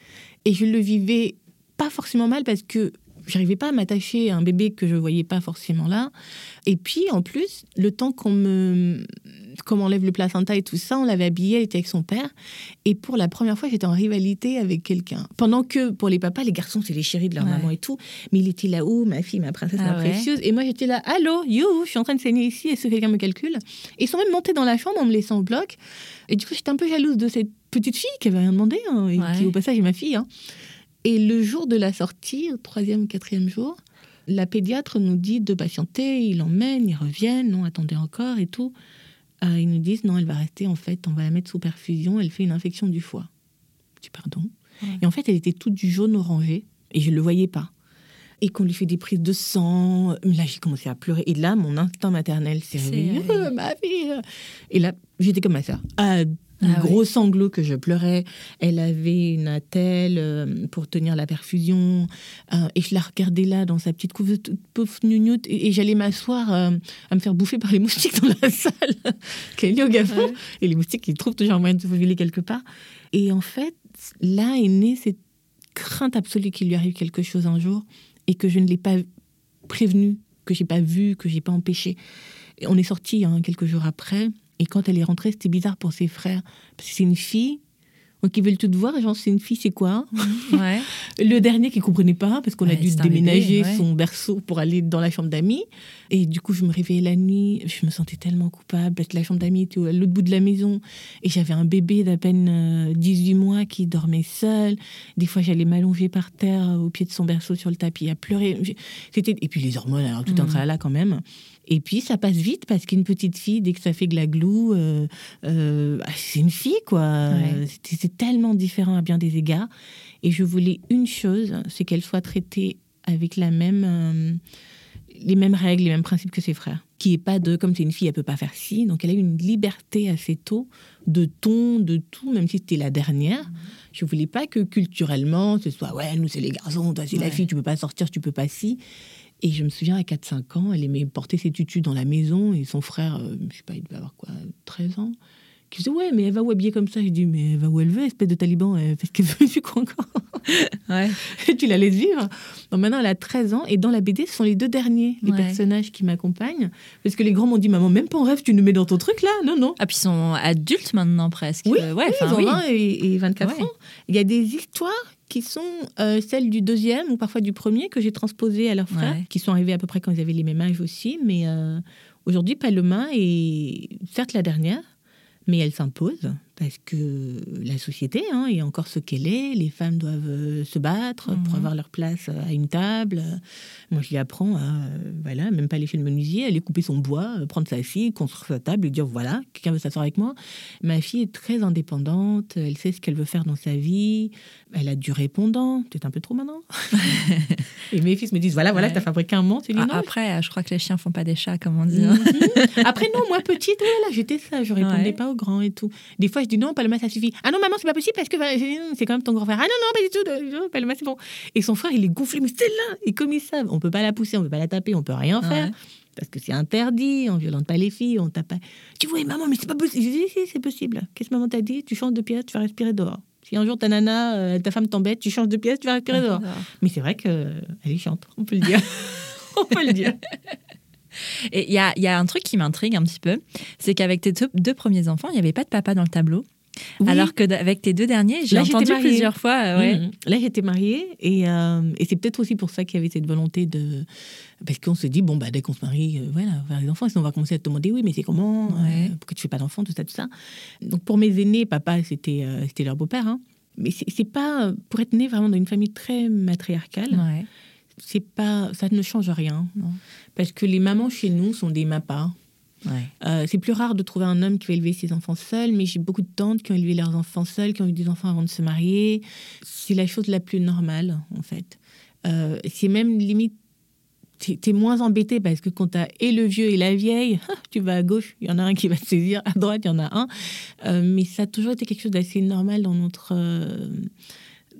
Et je le vivais pas forcément mal parce que j'arrivais pas à m'attacher à un bébé que je voyais pas forcément là. Et puis, en plus, le temps qu'on me comme on enlève le placenta et tout ça, on l'avait habillé, elle était avec son père. Et pour la première fois, j'étais en rivalité avec quelqu'un. Pendant que pour les papas, les garçons, c'est les chéris de leur maman et tout. Mais il était là-haut, ma fille, ma princesse, ma ah précieuse. Et moi, j'étais là, allô, you, je suis en train de saigner ici, est-ce que quelqu'un me calcule? Et ils sont même montés dans la chambre en me laissant au bloc. Et du coup, j'étais un peu jalouse de cette petite fille qui avait rien demandé, hein, et qui, au passage, est ma fille. Hein. Et le jour de la sortie, troisième quatrième jour, la pédiatre nous dit de patienter, il emmène, ils reviennent, non, attendez encore et tout. Euh, ils nous disent non, elle va rester en fait, on va la mettre sous perfusion, elle fait une infection du foie. Dis pardon. Et en fait, elle était toute du jaune orangé et je ne le voyais pas. Et qu'on lui fait des prises de sang. Là, j'ai commencé à pleurer. Et là, mon instinct maternel s'est réveillé. [LAUGHS] ma fille Et là, j'étais comme ma soeur. Ah, un ah gros sanglot que je pleurais. Elle avait une attelle euh, pour tenir la perfusion. Euh, et je la regardais là dans sa petite couve, pauvre gnounoute. Et, j'allais m'asseoir euh, à me faire bouffer par les [LAUGHS] moustiques dans la salle. Qu'elle est au gafon. Et les moustiques, ils trouvent toujours moyen de se faufiler quelque part. Et en fait, là est née cette crainte absolue qu'il lui arrive quelque chose un jour et que je ne l'ai pas prévenu, que j'ai pas vu, que j'ai pas empêché. Et on est sorti hein, quelques jours après. Et quand elle est rentrée, c'était bizarre pour ses frères. Parce que c'est une fille, Donc ils veulent tout voir, genre c'est une fille, c'est quoi? Ouais. [LAUGHS] Le dernier qui comprenait pas parce qu'on a dû bébé, déménager ouais. son berceau pour aller dans la chambre d'amis. Et du coup, je me réveillais la nuit, je me sentais tellement coupable la chambre d'amis était à l'autre bout de la maison et j'avais un bébé d'à peine euh, 18 mois qui dormait seul. Des fois, j'allais m'allonger par terre euh, au pied de son berceau sur le tapis à pleurer. C'était et puis les hormones, alors tout un Mhm. tralala quand même. Et puis ça passe vite parce qu'une petite fille, dès que ça fait glaglou, euh, euh, ah, c'est une fille quoi. Ouais. C'est tellement différent à bien des égards. Et je voulais une chose, c'est qu'elle soit traitée avec la même, euh, les mêmes règles, les mêmes principes que ses frères. Qui est pas de, comme c'est une fille, elle peut pas faire ci. Donc elle a eu une liberté assez tôt de ton, de tout, même si c'était la dernière. Je voulais pas que culturellement, ce soit, ouais, nous c'est les garçons, toi c'est la fille, tu peux pas sortir, tu peux pas ci. Et je me souviens, à 4-5 ans, elle aimait porter ses tutus dans la maison et son frère, euh, je sais pas, il devait avoir quoi, 13 ans, qui disait, ouais, mais elle va où habiller comme ça Je dis, mais elle va où elle veut, espèce de taliban, elle fait ce qu'elle [LAUGHS] veut, tu crois encore? Ouais. et [LAUGHS] tu la laisses vivre. Donc maintenant, elle a 13 ans. Et dans la BD, ce sont les deux derniers, les Ouais. personnages qui m'accompagnent. Parce que les grands m'ont dit, maman, même pas en rêve, tu nous mets dans ton truc là? Non, non. Ah, puis ils sont adultes maintenant presque. Oui, Euh, ouais, Oui, ils ont oui. 20 et, et 24 Ouais. ans. Il y a des histoires qui sont euh, celles du deuxième ou parfois du premier que j'ai transposées à leurs frères, Ouais. qui sont arrivés à peu près quand ils avaient les mêmes âges aussi. Mais euh, aujourd'hui, Paloma est certes la dernière, mais elle s'impose parce que la société hein, est encore ce qu'elle est. Les femmes doivent euh, se battre pour Mhm. avoir leur place euh, à une table. Moi, je lui apprends à, euh, voilà, même pas aller chez le menuisier, aller couper son bois, prendre sa scie, construire sa table et dire voilà, quelqu'un veut s'asseoir avec moi. Ma fille est très indépendante, elle sait ce qu'elle veut faire dans sa vie, elle a du répondant, peut-être un peu trop maintenant. [LAUGHS] et mes fils me disent voilà, voilà, Ouais. t'as fabriqué un dis, Ah, non, Après, je crois que les chiens font pas des chats, comme on dit. hein. Mhm. Après, non, moi, petite, oh là là, j'étais ça, je répondais Ouais. pas aux grands et tout. Des fois, je dis non, Paloma, ça suffit. Ah non, maman, c'est pas possible parce que voilà, c'est c'est quand même ton grand frère. Ah non, non, pas du tout, non, Paloma, c'est bon. Et son frère, il est gonflé, mais c'est là. Et comme ils savent, on peut pas la pousser, on peut pas la taper, on peut rien faire. Ouais. Parce que c'est interdit, on violente pas les filles, on tape pas. Tu vois, maman, mais c'est pas possible. Je dis, si, c'est possible. Qu'est-ce que maman t'a dit? Tu changes de pièce, tu vas respirer dehors. Si un jour ta nana, euh, ta femme t'embête, tu changes de pièce, tu vas respirer dehors. Mais c'est vrai qu'elle est chiante, on peut le dire. [LAUGHS] on peut le dire. Et il y a, il y a un truc qui m'intrigue un petit peu, c'est qu'avec tes deux, premiers enfants, il n'y avait pas de papa dans le tableau. Oui. Alors que avec tes deux derniers, j'ai entendu plusieurs fois. euh, ouais. Mhm. Là, j'étais mariée et, euh, et c'est peut-être aussi pour ça qu'il y avait cette volonté de. Parce qu'on se dit, bon, bah, dès qu'on se marie, euh, voilà, on va faire des enfants, sinon on va commencer à te demander, oui, mais c'est comment euh, Ouais. Pourquoi tu fais pas d'enfants, tout ça, tout ça. Donc pour mes aînés, papa, c'était c'était leur beau-père. hein. Mais c'est c'est pas. Pour être né vraiment dans une famille très matriarcale, Ouais. C'est pas, ça ne change rien. Non. Parce que les mamans chez nous sont des mapas. Ouais. Euh, c'est plus rare de trouver un homme qui va élever ses enfants seuls, mais j'ai beaucoup de tantes qui ont élevé leurs enfants seuls, qui ont eu des enfants avant de se marier. C'est la chose la plus normale, en fait. Euh, c'est même limite. T'es t'es moins embêté parce que quand t'as et le vieux et la vieille, [LAUGHS] tu vas à gauche, il y en a un qui va te saisir, à droite, il y en a un. Euh, mais ça a toujours été quelque chose d'assez normal dans notre. euh,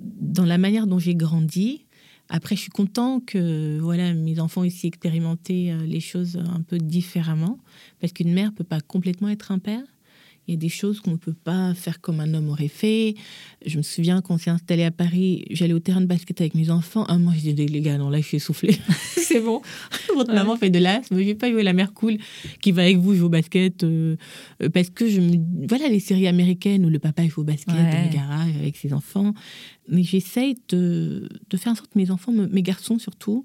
dans la manière dont j'ai grandi. Après, je suis content que voilà, mes enfants aient expérimenté euh, les choses un peu différemment, parce qu'une mère peut pas complètement être un père. Il y a des choses qu'on ne peut pas faire comme un homme aurait fait. Je me souviens quand on s'est installé à Paris, j'allais au terrain de basket avec mes enfants. Un mois, je disais, les gars, non, là, je suis essoufflée. [LAUGHS] c'est bon. [LAUGHS] Votre Ouais. maman fait de l'asthme. Je vais pas jouer la mère cool qui va avec vous jouer au basket. euh, euh, parce que je me. Voilà, les séries américaines où le papa joue au basket Ouais. dans le garage avec ses enfants. Mais j'essaye de, de faire en sorte que mes enfants, me- mes garçons surtout,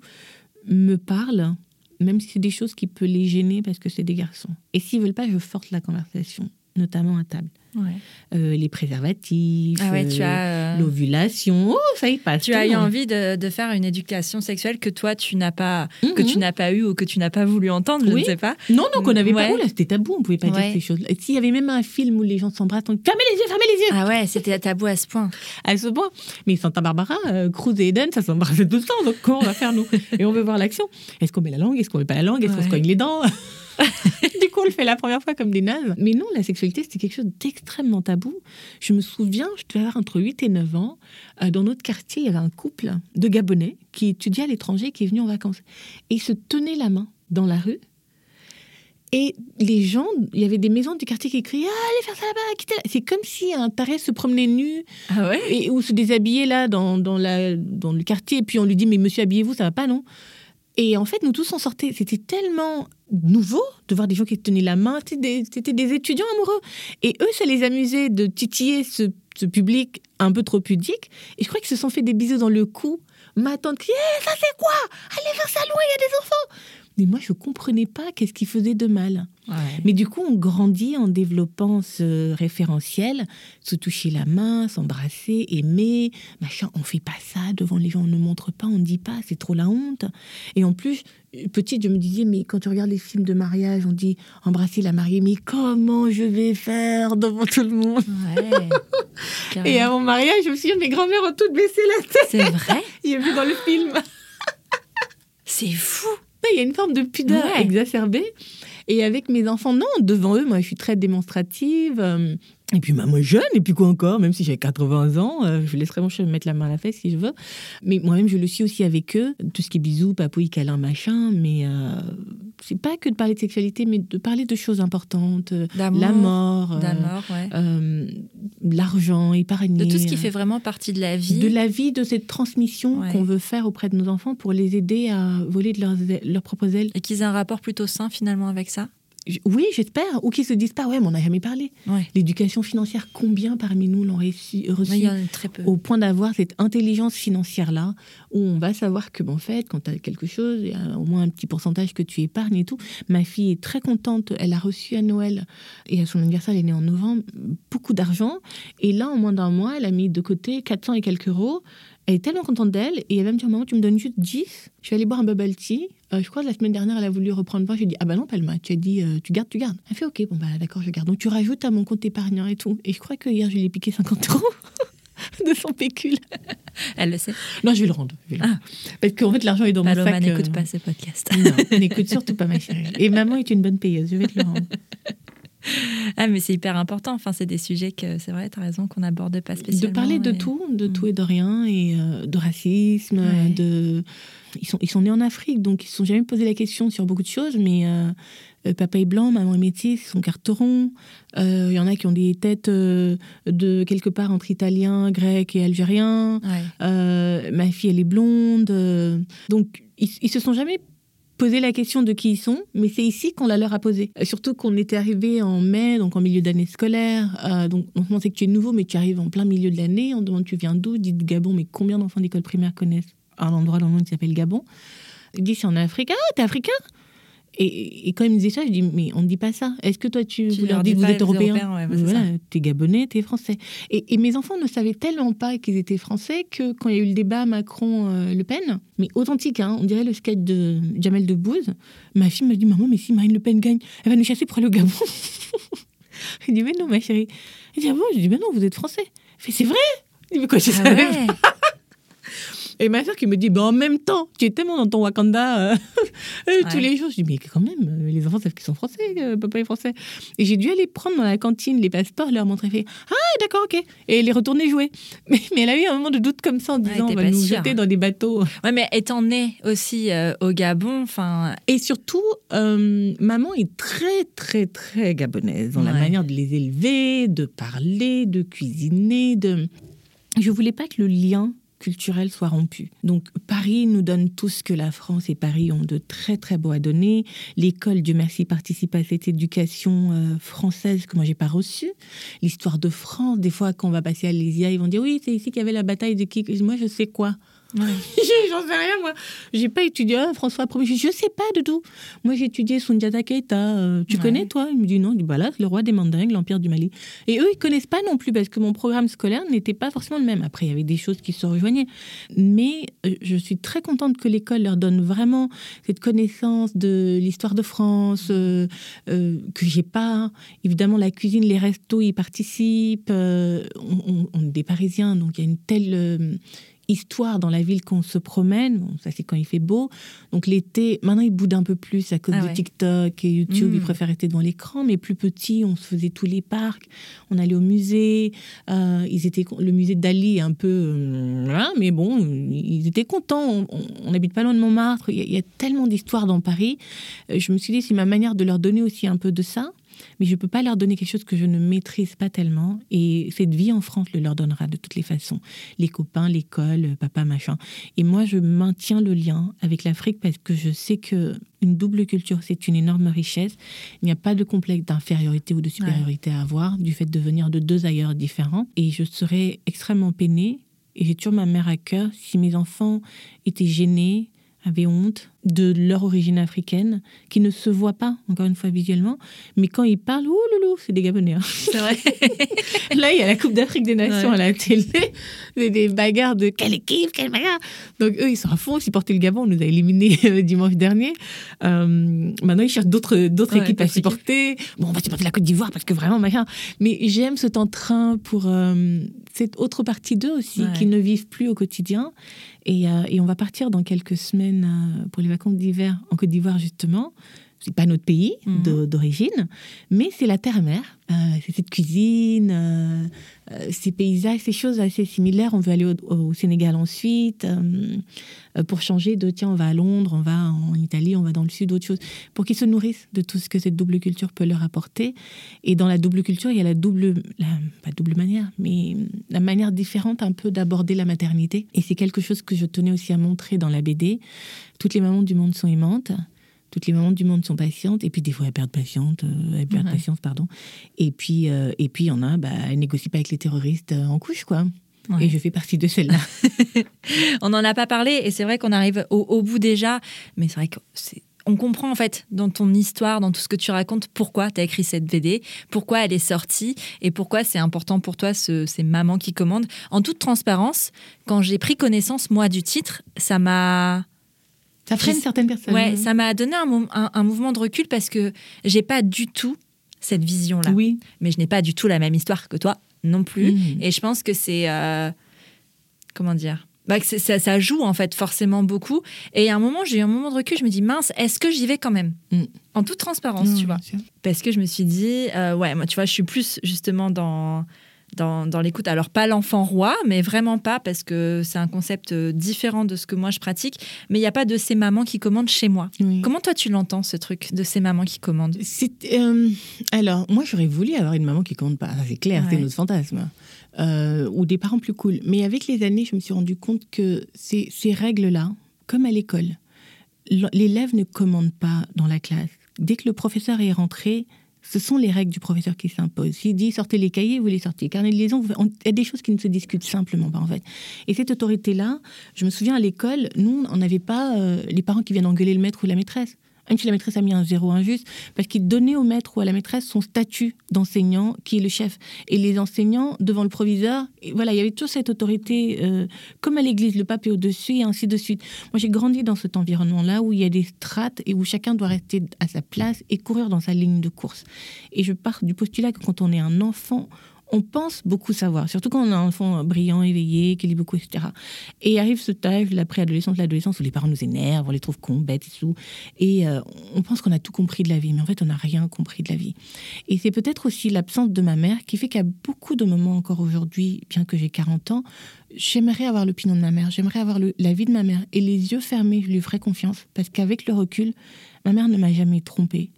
me parlent, même si c'est des choses qui peuvent les gêner parce que c'est des garçons. Et s'ils veulent pas, je force la conversation, notamment à table. Ouais. Euh, les préservatifs, Ah ouais, euh, euh, l'ovulation, oh, ça y passe. Tu as eu monde. envie de, de faire une éducation sexuelle que toi tu n'as pas que Mhm. tu n'as pas eu ou que tu n'as pas voulu entendre, je Oui. ne sais pas. Non, non, qu'on n'avait Ouais. pas. Là, c'était tabou, on pouvait pas dire ces choses-là. Et S'il y avait même un film où les gens s'embrassent, on dit fermez les yeux, fermez les yeux Ah ouais, c'était tabou à ce point. [LAUGHS] à ce point. Mais Santa Barbara, euh, Cruz et Eden, ça s'embrassait tout le temps. Donc comment on va faire nous? Et on veut voir l'action. Est-ce qu'on met la langue? Est-ce qu'on met pas la langue? Est-ce qu'on se cogne les dents? [LAUGHS] Du coup, on le fait la première fois comme des nazes. Mais non, la sexualité, c'était quelque chose d'extrêmement tabou. Je me souviens, je devais avoir entre 8 et 9 ans. euh, dans notre quartier, il y avait un couple de Gabonais qui étudiait à l'étranger, qui est venu en vacances. Et ils se tenaient la main dans la rue. Et les gens, il y avait des maisons du quartier qui criaient ah, Allez faire ça là-bas, quittez C'est comme si un taré se promenait nu Ah ouais? et, ou se déshabiller là dans, dans, la, dans le quartier. Et puis on lui dit, mais monsieur, habillez-vous, ça va pas, non? Et en fait, nous tous, on sortait. C'était tellement nouveau de voir des gens qui tenaient la main. C'était des, étudiants amoureux. Et eux, ça les amusait de titiller ce public un peu trop pudique. Et je crois qu'ils se sont fait des bisous dans le cou. Ma tante crie Eh, ça c'est quoi? Allez vers salon, il y a des enfants mais moi, je ne comprenais pas qu'est-ce qui faisait de mal. Mais du coup, on grandit en développant ce référentiel, se toucher la main, s'embrasser, aimer, machin. On fait pas ça devant les gens, on ne montre pas, on ne dit pas, c'est trop la honte. Et en plus, petite, je me disais, mais quand tu regardes les films de mariage, on dit embrasser la mariée, mais comment je vais faire devant tout le monde? [LAUGHS] Et à mon mariage, je me suis dit, mes grand-mères ont toutes baissé la tête. C'est vrai? [LAUGHS] J'ai vu dans le film. C'est fou il y a une forme de pudeur exacerbée. Et avec mes enfants, non, devant eux, moi, je suis très démonstrative. Euh, et puis, bah, moi, jeune, et puis quoi encore, même si j'ai 80 ans, euh, je laisserai mon chien me mettre la main à la fesse si je veux. Mais moi-même, je le suis aussi avec eux. Tout ce qui est bisous, papouille, câlin, machin. Mais euh, c'est pas que de parler de sexualité, mais de parler de choses importantes. La mort. L'argent, épargner. De tout ce qui fait vraiment partie de la vie. De la vie, de cette transmission qu'on veut faire auprès de nos enfants pour les aider à voler de leurs, leurs propres ailes. Et qu'ils aient un rapport plutôt sain finalement avec ça oui, j'espère. Ou qu'ils se disent pas, ouais, mais on n'a jamais parlé. L'éducation financière, combien parmi nous l'ont reçu, très peu. Au point d'avoir cette intelligence financière-là, où on va savoir que, bon, en fait, quand tu as quelque chose, il y a au moins un petit pourcentage que tu épargnes et tout. Ma fille est très contente. Elle a reçu à Noël, et à son anniversaire, elle est née en novembre, beaucoup d'argent. Et là, en moins d'un mois, elle a mis de côté 400 et quelques euros. Elle est tellement contente d'elle et elle va me dire Maman, tu me donnes juste 10. Je vais aller boire un bubble tea. Euh, je crois que la semaine dernière, elle a voulu reprendre Je J'ai dit Ah bah non, Palma, tu as dit euh, Tu gardes, tu gardes. Elle fait Ok, bon bah d'accord, je garde. Donc tu rajoutes à mon compte épargnant et tout. Et je crois que hier, je lui ai piqué 50 euros. [LAUGHS] de son pécule. Elle le sait Non, je vais le rendre. Ah. Parce qu'en fait, l'argent est dans mon sac. n'écoute euh, pas ce podcast. non, n'écoute surtout pas ma chérie. Et maman est une bonne payeuse, je vais te le rendre. [LAUGHS] ah, mais c'est hyper important. Enfin, c'est des sujets que, c'est vrai, tu as raison, qu'on aborde pas spécialement. De parler de tout, de tout mm. et de rien, et euh, de racisme, de... Ils sont, ils sont nés en Afrique, donc ils ne se sont jamais posé la question sur beaucoup de choses, mais euh, euh, papa est blanc, maman est métisse, ils sont carterons. Il y en a qui ont des têtes de quelque part entre italien, grec et algérien. ma fille, elle est blonde. donc, ils, ils se sont jamais poser la question de qui ils sont, mais c'est ici qu'on la leur a posé. Euh, surtout qu'on était arrivé en mai, donc en milieu d'année scolaire. Euh, donc on sait que tu es nouveau, mais tu arrives en plein milieu de l'année. On demande tu viens d'où? Dit Gabon, mais combien d'enfants d'école primaire connaissent? Un endroit dans le monde qui s'appelle Gabon disent c'est en Afrique. Ah, t'es africain? Et, quand ils me disaient ça, je dis mais on ne dit pas ça. Est-ce que toi tu, leur dis que vous êtes européen Voilà, t'es gabonais, t'es français. Et, mes enfants ne savaient tellement pas qu'ils étaient français que quand il y a eu le débat Macron-Le Pen, mais authentique, hein, on dirait le sketch de Jamel Debbouze, ma fille me dit maman mais si Marine Le Pen gagne, elle va nous chasser pour aller au Gabon. [LAUGHS] je dis mais non ma chérie. Elle dit ah bon? Je dis mais non vous êtes français. fait c'est vrai? Je dis mais quoi je ah et ma soeur qui me dit, bah, en même temps, tu es tellement dans ton Wakanda euh, [LAUGHS] euh, tous les jours. Je dis, mais quand même, euh, les enfants savent qu'ils sont français, papa est français. Et j'ai dû aller prendre dans la cantine les passeports, leur montrer, fait, ah, d'accord, ok. Et les retourner jouer. [LAUGHS] Mais, mais, elle a eu un moment de doute comme ça en disant, on va nous jeter dans des bateaux. Ouais, mais étant née aussi au Gabon, enfin. Et surtout, maman est très, très, très gabonaise dans la manière de les élever, de parler, de cuisiner, de. Je voulais pas que le lien culturel soit rompu. Donc Paris nous donne tout ce que la France et Paris ont de très très beau à donner. L'école, Dieu merci, participe à cette éducation euh, française que moi j'ai pas reçue. L'histoire de France, des fois quand on va passer à l'Ésia, ils vont dire oui c'est ici qu'il y avait la bataille de qui Moi je sais quoi. [LAUGHS] J'en sais rien, moi. J'ai pas étudié ah, François Ier. Je sais pas du tout. Moi, j'ai étudié Sundiata Keita. Euh, tu connais, toi? Il me dit non. Je dis, bah là, le roi des Mandingues, l'Empire du Mali. Et eux, ils connaissent pas non plus parce que mon programme scolaire n'était pas forcément le même. Après, il y avait des choses qui se rejoignaient. Mais euh, je suis très contente que l'école leur donne vraiment cette connaissance de l'histoire de France euh, que j'ai pas. Évidemment, la cuisine, les restos, ils participent. on, on, est des Parisiens, donc il y a une telle histoire dans la ville qu'on se promène. Bon, ça, c'est quand il fait beau. Donc, l'été, maintenant, il boude un peu plus à cause ah de TikTok et YouTube. Il mmh. préfère rester devant l'écran. Mais plus petit, on se faisait tous les parcs. On allait au musée. Euh, ils étaient, le musée d'Ali est un peu. Euh, mais bon, ils étaient contents. On n'habite pas loin de Montmartre. Il y a, il y a tellement d'histoires dans Paris. Euh, je me suis dit, c'est ma manière de leur donner aussi un peu de ça. Mais je ne peux pas leur donner quelque chose que je ne maîtrise pas tellement. Et cette vie en France le leur donnera de toutes les façons. Les copains, l'école, papa, machin. Et moi, je maintiens le lien avec l'Afrique parce que je sais que une double culture, c'est une énorme richesse. Il n'y a pas de complexe d'infériorité ou de supériorité à avoir du fait de venir de deux ailleurs différents. Et je serais extrêmement peinée, et j'ai toujours ma mère à cœur, si mes enfants étaient gênés, avaient honte, de leur origine africaine, qui ne se voient pas, encore une fois, visuellement. Mais quand ils parlent, ouh loulou, c'est des Gabonais. Hein. C'est vrai. [LAUGHS] Là, il y a la Coupe d'Afrique des Nations à la télé. C'est des bagarres de quelle équipe, quelle bagarre. Donc, eux, ils sont à fond. Ils supportaient le Gabon. On nous a éliminés [LAUGHS] dimanche dernier. Euh, maintenant, ils cherchent d'autres, d'autres équipes à supporter. Bon, on va supporter la Côte d'Ivoire parce que vraiment, machin. Mais j'aime ce temps-train pour euh, cette autre partie d'eux aussi, qui ne vivent plus au quotidien. Et, et, on va partir dans quelques semaines pour les vacances d'hiver en Côte d'Ivoire, justement. C'est pas notre pays mhm. d'origine, mais c'est la terre-mère. Euh, c'est cette cuisine, euh, euh, ces paysages, ces choses assez similaires. On veut aller au, Sénégal ensuite pour changer de tiens, on va à Londres, on va en Italie, on va dans le sud, autre chose, pour qu'ils se nourrissent de tout ce que cette double culture peut leur apporter. Et dans la double culture, il y a la double, la, pas double manière, mais la manière différente un peu d'aborder la maternité. Et c'est quelque chose que je tenais aussi à montrer dans la BD. Toutes les mamans du monde sont aimantes. Toutes les mamans du monde sont patientes. Et puis, des fois, elles perdent patience, euh, elles perdent patience, pardon. Et puis, euh, et puis, il y en a, bah, elles négocient pas avec les terroristes euh, en couche, quoi. Et je fais partie de celle-là. [LAUGHS] on n'en a pas parlé, et c'est vrai qu'on arrive au, bout déjà. Mais c'est vrai que on comprend en fait dans ton histoire, dans tout ce que tu racontes, pourquoi tu as écrit cette BD, pourquoi elle est sortie et pourquoi c'est important pour toi ce, ces mamans qui commandent. En toute transparence, quand j'ai pris connaissance, moi, du titre, ça m'a ça freine certaines personnes. Ouais, ça m'a donné un, un, mouvement de recul parce que j'ai pas du tout cette vision-là. Oui. Mais je n'ai pas du tout la même histoire que toi non plus. Mmh. Et je pense que c'est. Euh, comment dire? Bah, ça, ça, joue en fait forcément beaucoup. Et à un moment, j'ai eu un moment de recul, je me dis mince, est-ce que j'y vais quand même? Mmh. En toute transparence, mmh, tu vois. Parce que je me suis dit, euh, ouais, moi, tu vois, je suis plus justement dans dans, l'écoute. Alors pas l'enfant roi, mais vraiment pas, parce que c'est un concept euh, différent de ce que moi je pratique. Mais il n'y a pas de ces mamans qui commandent chez moi. Comment toi tu l'entends, ce truc de ces mamans qui commandent? Euh, Alors, moi j'aurais voulu avoir une maman qui commande pas, c'est clair, c'est notre fantasme. Euh, ou des parents plus cool. Mais avec les années, je me suis rendu compte que ces, ces règles-là, comme à l'école, l'élève ne commande pas dans la classe. Dès que le professeur est rentré, ce sont les règles du professeur qui s'imposent. S'il dit sortez les cahiers, vous les sortez. Carnet de liaison, il y a des choses qui ne se discutent simplement pas en fait. Et cette autorité-là, je me souviens à l'école, nous, on n'avait pas euh, les parents qui viennent engueuler le maître ou la maîtresse même si la maîtresse a mis un zéro injuste, parce qu'il donnait au maître ou à la maîtresse son statut d'enseignant, qui est le chef. Et les enseignants, devant le proviseur, voilà, il y avait toute cette autorité, euh, comme à l'église, le pape est au-dessus, et ainsi de suite. Moi, j'ai grandi dans cet environnement-là, où il y a des strates, et où chacun doit rester à sa place et courir dans sa ligne de course. Et je pars du postulat que quand on est un enfant, on pense beaucoup savoir, surtout quand on a un enfant brillant, éveillé, qui lit beaucoup, etc. Et arrive ce âge, la préadolescence, l'adolescence, où les parents nous énervent, on les trouve cons, bêtes et tout. Et euh, on pense qu'on a tout compris de la vie, mais en fait, on n'a rien compris de la vie. Et c'est peut-être aussi l'absence de ma mère qui fait qu'à beaucoup de moments encore aujourd'hui, bien que j'ai 40 ans, j'aimerais avoir l'opinion de ma mère, j'aimerais avoir la vie de ma mère. Et les yeux fermés, je lui ferai confiance, parce qu'avec le recul, ma mère ne m'a jamais trompée.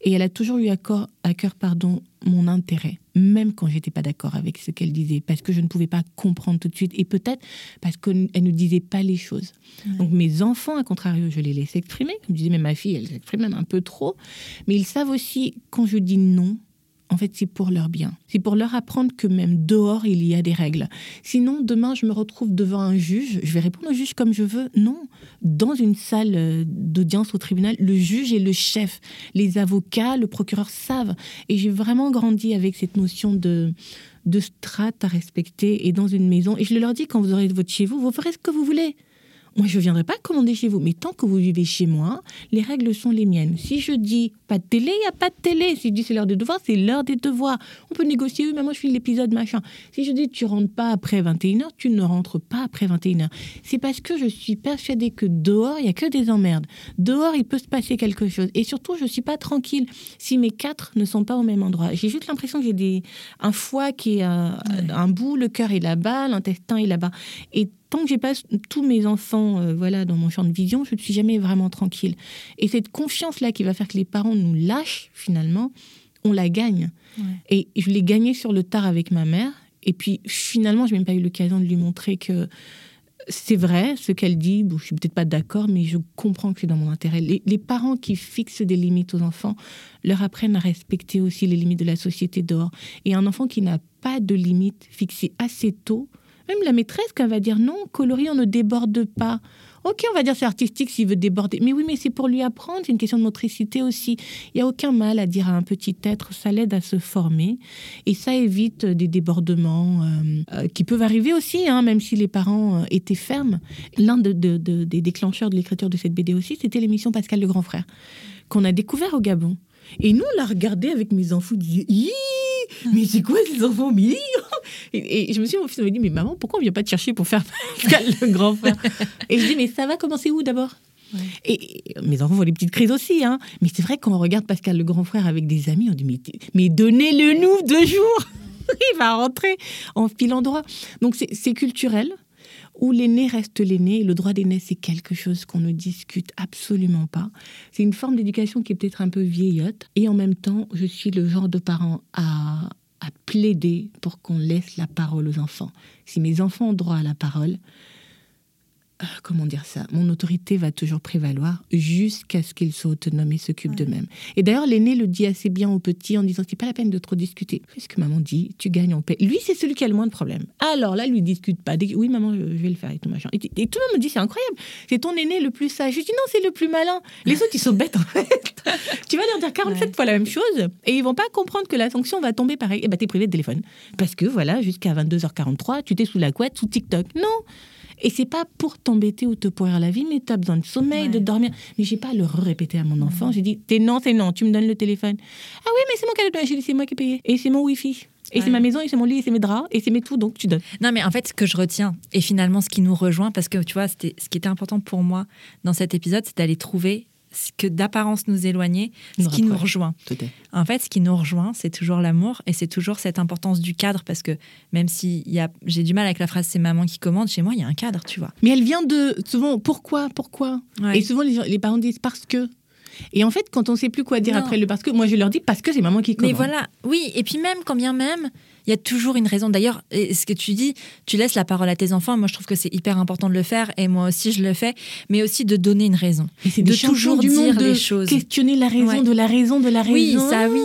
Et elle a toujours eu à cœur, à cœur pardon, mon intérêt, même quand j'étais pas d'accord avec ce qu'elle disait, parce que je ne pouvais pas comprendre tout de suite, et peut-être parce qu'elle ne disait pas les choses. Donc mes enfants, à contrario, je les laisse exprimer, comme disais, mais ma fille, elle s'exprime même un peu trop, mais ils savent aussi quand je dis non, en fait, c'est pour leur bien. C'est pour leur apprendre que même dehors, il y a des règles. Sinon, demain, je me retrouve devant un juge, je vais répondre au juge comme je veux. Non. Dans une salle euh, d'audience au tribunal, le juge est le chef. Les avocats, le procureur savent. Et j'ai vraiment grandi avec cette notion de, de strate à respecter et dans une maison. Et je leur dis, quand vous aurez votre chez vous, vous ferez ce que vous voulez. Moi, je ne viendrai pas commander chez vous. Mais tant que vous vivez chez moi, les règles sont les miennes. Si je dis pas de télé, il n'y a pas de télé. Si je dis c'est l'heure des devoirs, c'est l'heure des devoirs. On peut négocier, oui, mais moi, je fais l'épisode machin. Si je dis tu rentres pas après 21h, tu ne rentres pas après 21h. C'est parce que je suis persuadée que dehors, il n'y a que des emmerdes. Dehors, il peut se passer quelque chose. Et surtout, je ne suis pas tranquille si mes quatre ne sont pas au même endroit. J'ai juste l'impression que j'ai des... un foie qui est à, un bout, le cœur est là-bas, l'intestin est là-bas. Et tant que j'ai pas tous mes enfants euh, voilà dans mon champ de vision, je ne suis jamais vraiment tranquille. Et cette confiance là qui va faire que les parents nous lâchent finalement, on la gagne. Et je l'ai gagnée sur le tard avec ma mère. Et puis finalement, je n'ai même pas eu l'occasion de lui montrer que c'est vrai ce qu'elle dit. Bon, je suis peut-être pas d'accord, mais je comprends que c'est dans mon intérêt. Les, les, parents qui fixent des limites aux enfants leur apprennent à respecter aussi les limites de la société dehors. Et un enfant qui n'a pas de limites fixées assez tôt, même la maîtresse, quand elle va dire non, coloris, on ne déborde pas. Ok, on va dire c'est artistique s'il veut déborder. Mais oui, mais c'est pour lui apprendre, c'est une question de motricité aussi. Il n'y a aucun mal à dire à un petit être, ça l'aide à se former. Et ça évite des débordements euh, euh, qui peuvent arriver aussi, hein, même si les parents euh, étaient fermes. L'un de, des déclencheurs de l'écriture de cette BD aussi, c'était l'émission Pascal le Grand Frère, qu'on a découvert au Gabon. Et nous, on l'a regardé avec mes enfants, on [LAUGHS] mais c'est quoi ces enfants mais et, je me suis mon fils me dit mais maman pourquoi on vient pas te chercher pour faire [LAUGHS] Pascal le grand frère? Et je dis mais ça va commencer où d'abord? Et, mes enfants font des petites crises aussi, hein. Mais c'est vrai quand on regarde Pascal le grand frère avec des amis, on dit mais, mais donnez-le nous deux jours, [LAUGHS] il va rentrer en filant droit. Donc c'est culturel où l'aîné reste l'aîné. Le droit d'aîné, c'est quelque chose qu'on ne discute absolument pas. C'est une forme d'éducation qui est peut-être un peu vieillotte. Et en même temps, je suis le genre de parent à, à plaider pour qu'on laisse la parole aux enfants. Si mes enfants ont droit à la parole, comment dire ça, mon autorité va toujours prévaloir jusqu'à ce qu'ils soient autonomes et s'occupent d'eux-mêmes. Et d'ailleurs, l'aîné le dit assez bien au petit en disant c'est pas la peine de trop discuter. Fais ce que maman dit, tu gagnes en paix. Lui, c'est celui qui a le moins de problèmes. Alors là, lui discute pas. Oui, maman, je vais le faire et tout machin. Et, tout le monde me dit c'est incroyable. C'est ton aîné le plus sage. Je dis non, c'est le plus malin. Les autres, ils sont bêtes en fait. [LAUGHS] tu vas leur dire 47 fois la même chose et ils vont pas comprendre que la sanction va tomber pareil. Et eh ben, t'es privé de téléphone. Parce que voilà, jusqu'à 22h43, tu t'es sous la couette, sous TikTok. Non. Et c'est pas pour t'embêter ou te pourrir la vie, mais tu as besoin de sommeil, de dormir. Mais j'ai pas le répéter à mon enfant. J'ai dit, t'es non, c'est non, tu me donnes le téléphone. Ah oui, mais c'est mon cadeau. J'ai dit, c'est moi qui ai payé. Et c'est mon wifi. Et c'est ma maison, et c'est mon lit, et c'est mes draps, et c'est mes tout, donc tu donnes. Non, mais en fait, ce que je retiens, et finalement ce qui nous rejoint, parce que tu vois, ce qui était important pour moi dans cet épisode, c'est d'aller trouver que d'apparence nous éloignait, ce qui nous rejoint. En fait, ce qui nous rejoint, c'est toujours l'amour et c'est toujours cette importance du cadre parce que même si j'ai du mal avec la phrase c'est maman qui commande, chez moi, il y a un cadre, tu vois. Mais elle vient de souvent pourquoi, pourquoi? Et souvent les, les parents disent parce que. Et en fait, quand on ne sait plus quoi dire après le parce que, moi je leur dis parce que c'est maman qui commande. Mais voilà, oui, et puis même, quand bien même, il y a toujours une raison. D'ailleurs, ce que tu dis, tu laisses la parole à tes enfants. Moi, je trouve que c'est hyper important de le faire, et moi aussi, je le fais. Mais aussi de donner une raison, de toujours du dire les choses, questionner la raison de la raison de la raison. Oui, ça, oui.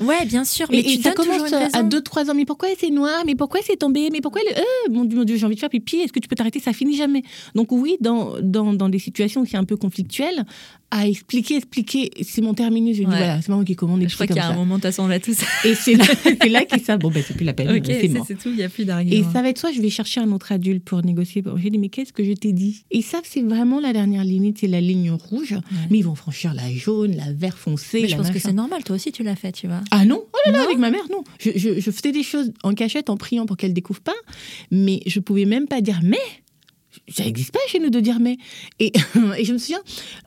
Ouais, bien sûr. Mais tu ça commence à 2-3 ans. Mais pourquoi c'est noir? Mais pourquoi c'est tombé? Mais pourquoi euh, mon Dieu, j'ai envie de faire pipi. Est-ce que tu peux t'arrêter? Ça finit jamais. Donc oui, dans, dans, dans des situations qui sont un peu conflictuelles, à expliquer, expliquer. C'est mon terminus. Je dis voilà, c'est moi qui commande. Je crois qu'il y a un moment, de toute tout ça. Et c'est là, [LAUGHS] là qu'il ça. Bon, ben, c'est plus la peine. c'est c'est tout, il n'y a plus d'argument. Et ça va être soit je vais chercher un autre adulte pour négocier. J'ai dit, mais qu'est-ce que je t'ai dit? Et ça, c'est vraiment la dernière limite, c'est la ligne rouge. Mais ils vont franchir la jaune, la vert foncé. Mais je pense que c'est normal, toi aussi tu l'as fait, tu vois. Ah non Oh là là, avec ma mère, non. Je, je, faisais des choses en cachette, en priant pour qu'elle découvre pas. Mais je pouvais même pas dire mais ça n'existe pas chez nous de dire mais. Et, [LAUGHS] et je me souviens,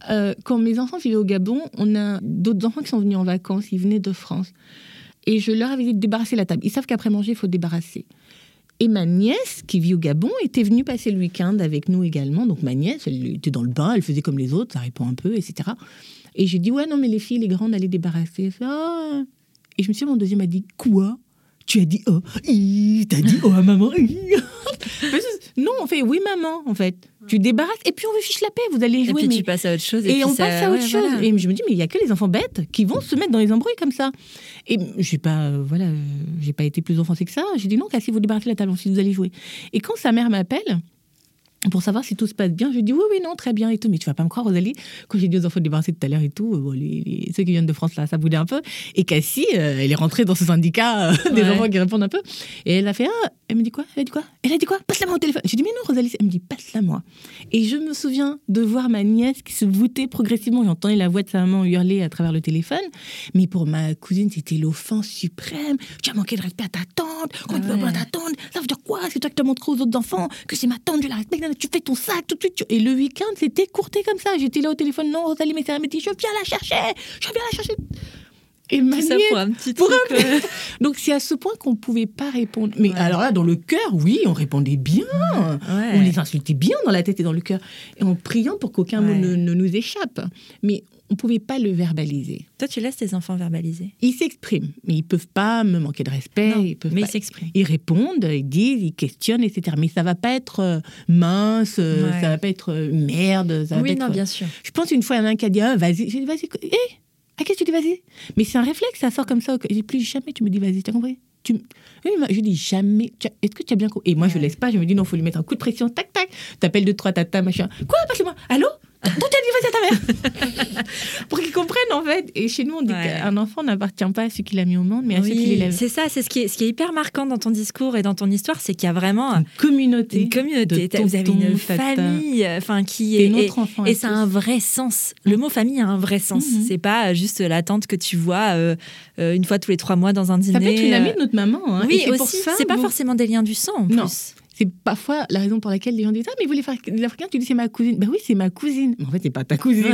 euh, quand mes enfants vivaient au Gabon, on a d'autres enfants qui sont venus en vacances, ils venaient de France. Et je leur avais dit de débarrasser la table. Ils savent qu'après manger, il faut débarrasser. Et ma nièce, qui vit au Gabon, était venue passer le week-end avec nous également. Donc ma nièce, elle était dans le bain, elle faisait comme les autres, ça répond un peu, etc. Et j'ai dit, ouais, non, mais les filles, les grandes, allaient débarrasser. Ah. Et je me suis dit, mon deuxième a dit, quoi? Tu as dit, oh, t'as dit, oh, à maman. [LAUGHS] non, on fait, oui, maman, en fait. Tu débarrasses et puis on vous fiche la paix, vous allez jouer. Et puis tu passes à autre chose. Et, on passe à autre chose. Et je me dis, mais il y a que les enfants bêtes qui vont se mettre dans les embrouilles comme ça. Et j'ai pas, euh, voilà, j'ai pas été plus offensée que ça. J'ai dit non, si vous débarrassez la table, si vous allez jouer. Et quand sa mère m'appelle, pour savoir si tout se passe bien. Je dis oui, oui, non, très bien et tout. Mais tu vas pas me croire, Rosalie, quand j'ai dit aux enfants de débarrasser tout à l'heure et tout, euh, les, ceux qui viennent de France, là, ça boudait un peu. Et Cassie, euh, elle est rentrée dans ce syndicat euh, [LAUGHS] des enfants qui répondent un peu. Et elle a fait, ah, elle me dit quoi? Elle a dit quoi? Elle a dit quoi? Passe-la moi au téléphone. J'ai dit, mais non, Rosalie. Elle me dit, passe-la moi. Et je me souviens de voir ma nièce qui se voûtait progressivement. J'entendais la voix de sa maman hurler à travers le téléphone. Mais pour ma cousine, c'était l'offense suprême. Tu as manqué de respect à ta tante. Comment tu peux pas ta tante? Ça veut dire quoi? C'est toi qui t'as montré aux autres enfants que c'est ma tante, je la respecte tu fais ton sac tout de suite. Et le week-end, c'était courté comme ça. J'étais là au téléphone, non, Rosalie, mais c'est dit, je viens la chercher, je viens la chercher. Et Tout ma ça pour un petit pour truc. un- euh, Donc c'est à ce point qu'on ne pouvait pas répondre. Mais Ouais. alors là, dans le cœur, oui, on répondait bien. ouais. On les insultait bien dans la tête et dans le cœur. Et en priant pour qu'aucun mot ne, ne nous échappe. Mais on ne pouvait pas le verbaliser. Toi, tu laisses tes enfants verbaliser. Ils s'expriment, mais ils peuvent pas me manquer de respect. Non, ils peuvent mais pas- ils s'expriment. Ils répondent, ils disent, ils questionnent, etc. Mais ça va pas être euh, mince, euh, ça va pas être merde. Ça va Oui, pas non, être- bien sûr. Je pense une fois, il y en a un qui a dit ah, vas-y. Vas-y. Hé, à qu'est-ce que tu dis vas-y Mais c'est un réflexe, ça sort comme ça. J'ai dit plus jamais tu me dis vas-y, t'as compris? Tu... Oui, je dis jamais. Est-ce que tu as bien compris Et moi, je laisse pas. Je me dis non, faut lui mettre un coup de pression. Tac, tac. T'appelles deux, trois tata, machin. Quoi? Passe-le-moi. Allô? D'où t'as dit vas-y à ta mère [LAUGHS] Pour qu'ils comprennent en fait. Et chez nous, on dit Ouais. qu'un enfant n'appartient pas à celui qui l'a mis au monde, mais à celui qui Oui, l'élève. c'est ça, c'est ce qui, est, ce qui est hyper marquant dans ton discours et dans ton histoire, c'est qu'il y a vraiment Une communauté. une communauté. de Vous avez une famille, euh, enfin qui est. notre enfant. à Et ça a un vrai sens. Le mot famille a un vrai sens. Mhm. C'est pas juste la tante que tu vois euh, euh, une fois tous les trois mois dans un dîner. Ça peut être une amie euh, de notre maman. hein. Oui, Et aussi. C'est pas forcément des liens du sang en Non. plus. C'est parfois la raison pour laquelle les gens disent Ah, mais vous les Africains, tu dis c'est ma cousine. Ben oui, c'est ma cousine. Mais en fait, c'est pas ta cousine.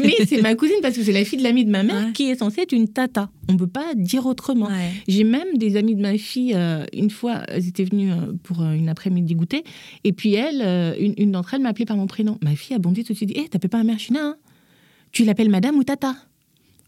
mais c'est ma cousine parce que c'est la fille de l'amie de ma mère Ouais. qui est censée être une tata. On peut pas dire autrement. Ouais. J'ai même des amies de ma fille, euh, une fois, elles étaient venues euh, pour euh, une après-midi goûter. Et puis elle, euh, une, une d'entre elles m'a appelée par mon prénom. Ma fille a bondi tout de suite. Hé, t'appelles pas ma mère China hein Tu l'appelles madame ou tata?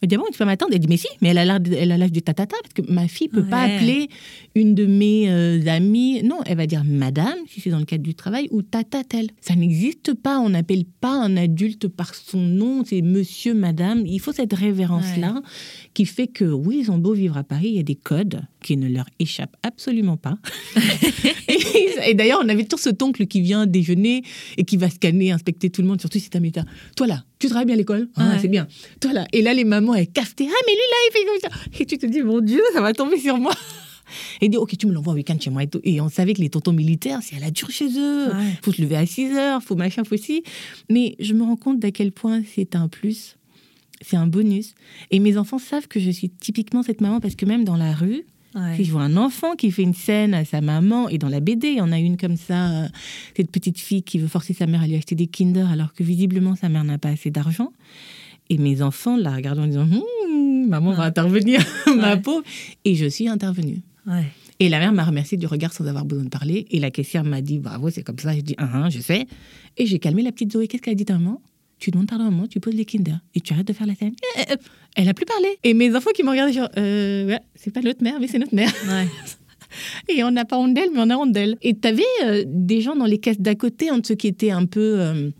Elle dit, bon, tu peux m'attendre Elle dit, mais si, mais elle a l'âge de tatata, parce que ma fille peut pas appeler une de mes euh, amies. Non, elle va dire madame, si c'est dans le cadre du travail, ou tata tel. Ça n'existe pas. On n'appelle pas un adulte par son nom, c'est monsieur, madame. Il faut cette révérence-là qui fait que, oui, ils ont beau vivre à Paris, il y a des codes qui ne leur échappent absolument pas. [LAUGHS] et, d'ailleurs, on avait toujours cet oncle qui vient déjeuner et qui va scanner, inspecter tout le monde, surtout si t'as méta. Toi là, tu travailles bien à l'école? Ah, Ouais. c'est bien. Toi là. Et là, les mamans, elles cafetaient. Ah, mais lui là, il fait comme ça. Et tu te dis, mon Dieu, ça va tomber sur moi. Et dit, ok, tu me l'envoies au week-end chez moi. Et, tout. Et on savait que les tontons militaires, c'est à la dure chez eux. Ouais. faut se lever à 6 heures, faut machin, faut ci. Mais je me rends compte d'à quel point c'est un plus, c'est un bonus. Et mes enfants savent que je suis typiquement cette maman parce que même dans la rue, Ouais. si je vois un enfant qui fait une scène à sa maman, et dans la BD, il y en a une comme ça, euh, cette petite fille qui veut forcer sa mère à lui acheter des Kinder alors que visiblement sa mère n'a pas assez d'argent. Et mes enfants la regardent en disant Hum, Maman va intervenir, [LAUGHS] ma Ouais. pauvre. Et je suis intervenue. Et la mère m'a remercié du regard sans avoir besoin de parler. Et la caissière m'a dit Bravo, c'est comme ça. Je dis Ah, ah, je sais. Et j'ai calmé la petite Zoé. Qu'est-ce qu'elle a dit ta maman? Tu demandes pardon à maman, tu poses les Kinder. Et tu arrêtes de faire la scène. Eh, eh, Elle a plus parlé. Et mes enfants qui m'ont regardé, genre euh, Ouais, c'est pas notre mère, mais c'est notre mère. Ouais. [LAUGHS] Et on n'a pas honte d'elle, mais on a honte d'elle. Et t'avais euh, des gens dans les caisses d'à côté, entre ceux qui étaient un peu euh,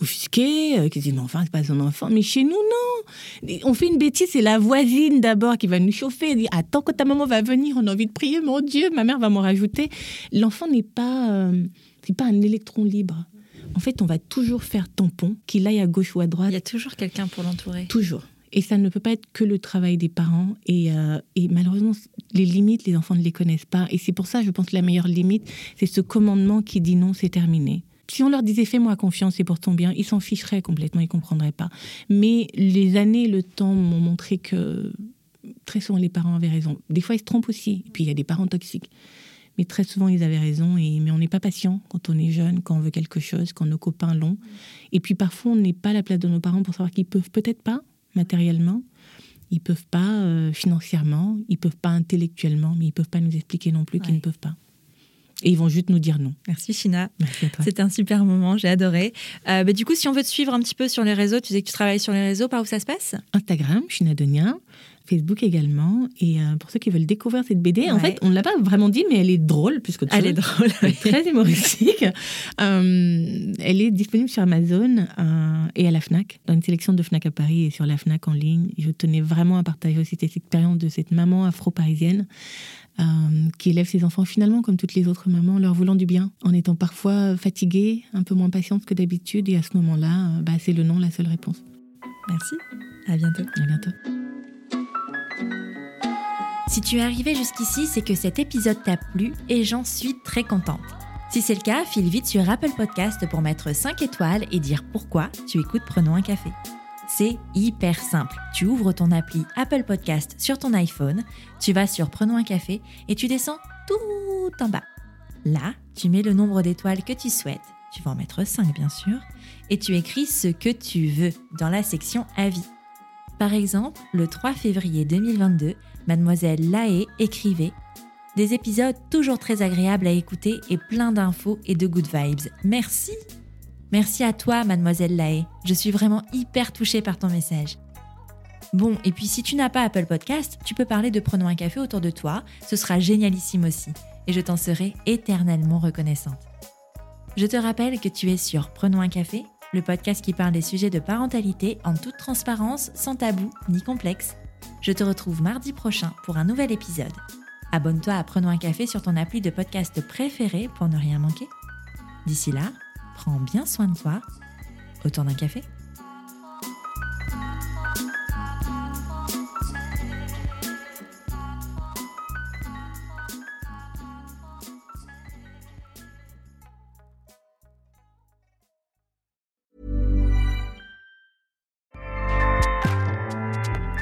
offusqués, euh, qui disaient, mais enfin, c'est pas son enfant. Mais chez nous, non. Et On fait une bêtise, c'est la voisine d'abord qui va nous chauffer. Elle dit, attends que ta maman va venir, on a envie de prier, mon Dieu, ma mère va m'en rajouter. L'enfant n'est pas, euh, c'est pas un électron libre. En fait, on va toujours faire tampon, qu'il aille à gauche ou à droite. Il y a toujours quelqu'un pour l'entourer. Toujours. Et ça ne peut pas être que le travail des parents. Et, euh, et malheureusement, les limites, les enfants ne les connaissent pas. Et c'est pour ça, je pense, que la meilleure limite, c'est ce commandement qui dit non, c'est terminé. Si on leur disait fais-moi confiance, c'est pour ton bien, ils s'en ficheraient complètement, ils comprendraient pas. Mais les années, le temps m'ont montré que très souvent les parents avaient raison. Des fois, ils se trompent aussi. Et puis il y a des parents toxiques. Mais très souvent, ils avaient raison. Et, mais on n'est pas patient quand on est jeune, quand on veut quelque chose, quand nos copains l'ont. Et puis parfois, on n'est pas à la place de nos parents pour savoir qu'ils peuvent peut-être pas matériellement, ils peuvent pas euh, financièrement, ils peuvent pas intellectuellement, mais ils peuvent pas nous expliquer non plus qu'ils ne peuvent pas. Et ils vont juste nous dire non. Merci China. Merci à toi. C'était un super moment, j'ai adoré. Euh, bah, du coup, si on veut te suivre un petit peu sur les réseaux, tu disais que tu travailles sur les réseaux, par où ça se passe? Instagram, Chinadonia, Facebook également. Et euh, pour ceux qui veulent découvrir cette BD, en fait, on ne l'a pas vraiment dit, mais elle est drôle plus que Elle est drôle. Elle est très humoristique. [LAUGHS] Euh, elle est disponible sur Amazon euh, et à la FNAC, dans une sélection de FNAC à Paris et sur la FNAC en ligne. Je tenais vraiment à partager aussi cette expérience de cette maman afro-parisienne qui élève ses enfants finalement comme toutes les autres mamans, leur voulant du bien, en étant parfois fatiguée, un peu moins patiente que d'habitude. Et à ce moment-là, bah, c'est le non la seule réponse. Merci. À bientôt. À bientôt. Si tu es arrivé jusqu'ici, c'est que cet épisode t'a plu et j'en suis très contente. Si c'est le cas, file vite sur Apple Podcast pour mettre 5 étoiles et dire pourquoi tu écoutes Prenons un café. C'est hyper simple. Tu ouvres ton appli Apple Podcast sur ton iPhone, tu vas sur Prenons un café et tu descends tout en bas. Là, tu mets le nombre d'étoiles que tu souhaites, tu vas en mettre 5 bien sûr, et tu écris ce que tu veux dans la section Avis. Par exemple, le 3 février 2022, mademoiselle Lae écrivait Des épisodes toujours très agréables à écouter et plein d'infos et de good vibes. Merci Merci à toi, mademoiselle Lae. Je suis vraiment hyper touchée par ton message. Bon, et puis si tu n'as pas Apple Podcast, tu peux parler de Prenons un café autour de toi, ce sera génialissime aussi, et je t'en serai éternellement reconnaissante. Je te rappelle que tu es sur Prenons un café, le podcast qui parle des sujets de parentalité en toute transparence, sans tabou ni complexe. Je te retrouve mardi prochain pour un nouvel épisode. Abonne-toi à Prenons un café sur ton appli de podcast préféré pour ne rien manquer. D'ici là, prends bien soin de toi. Autour d'un café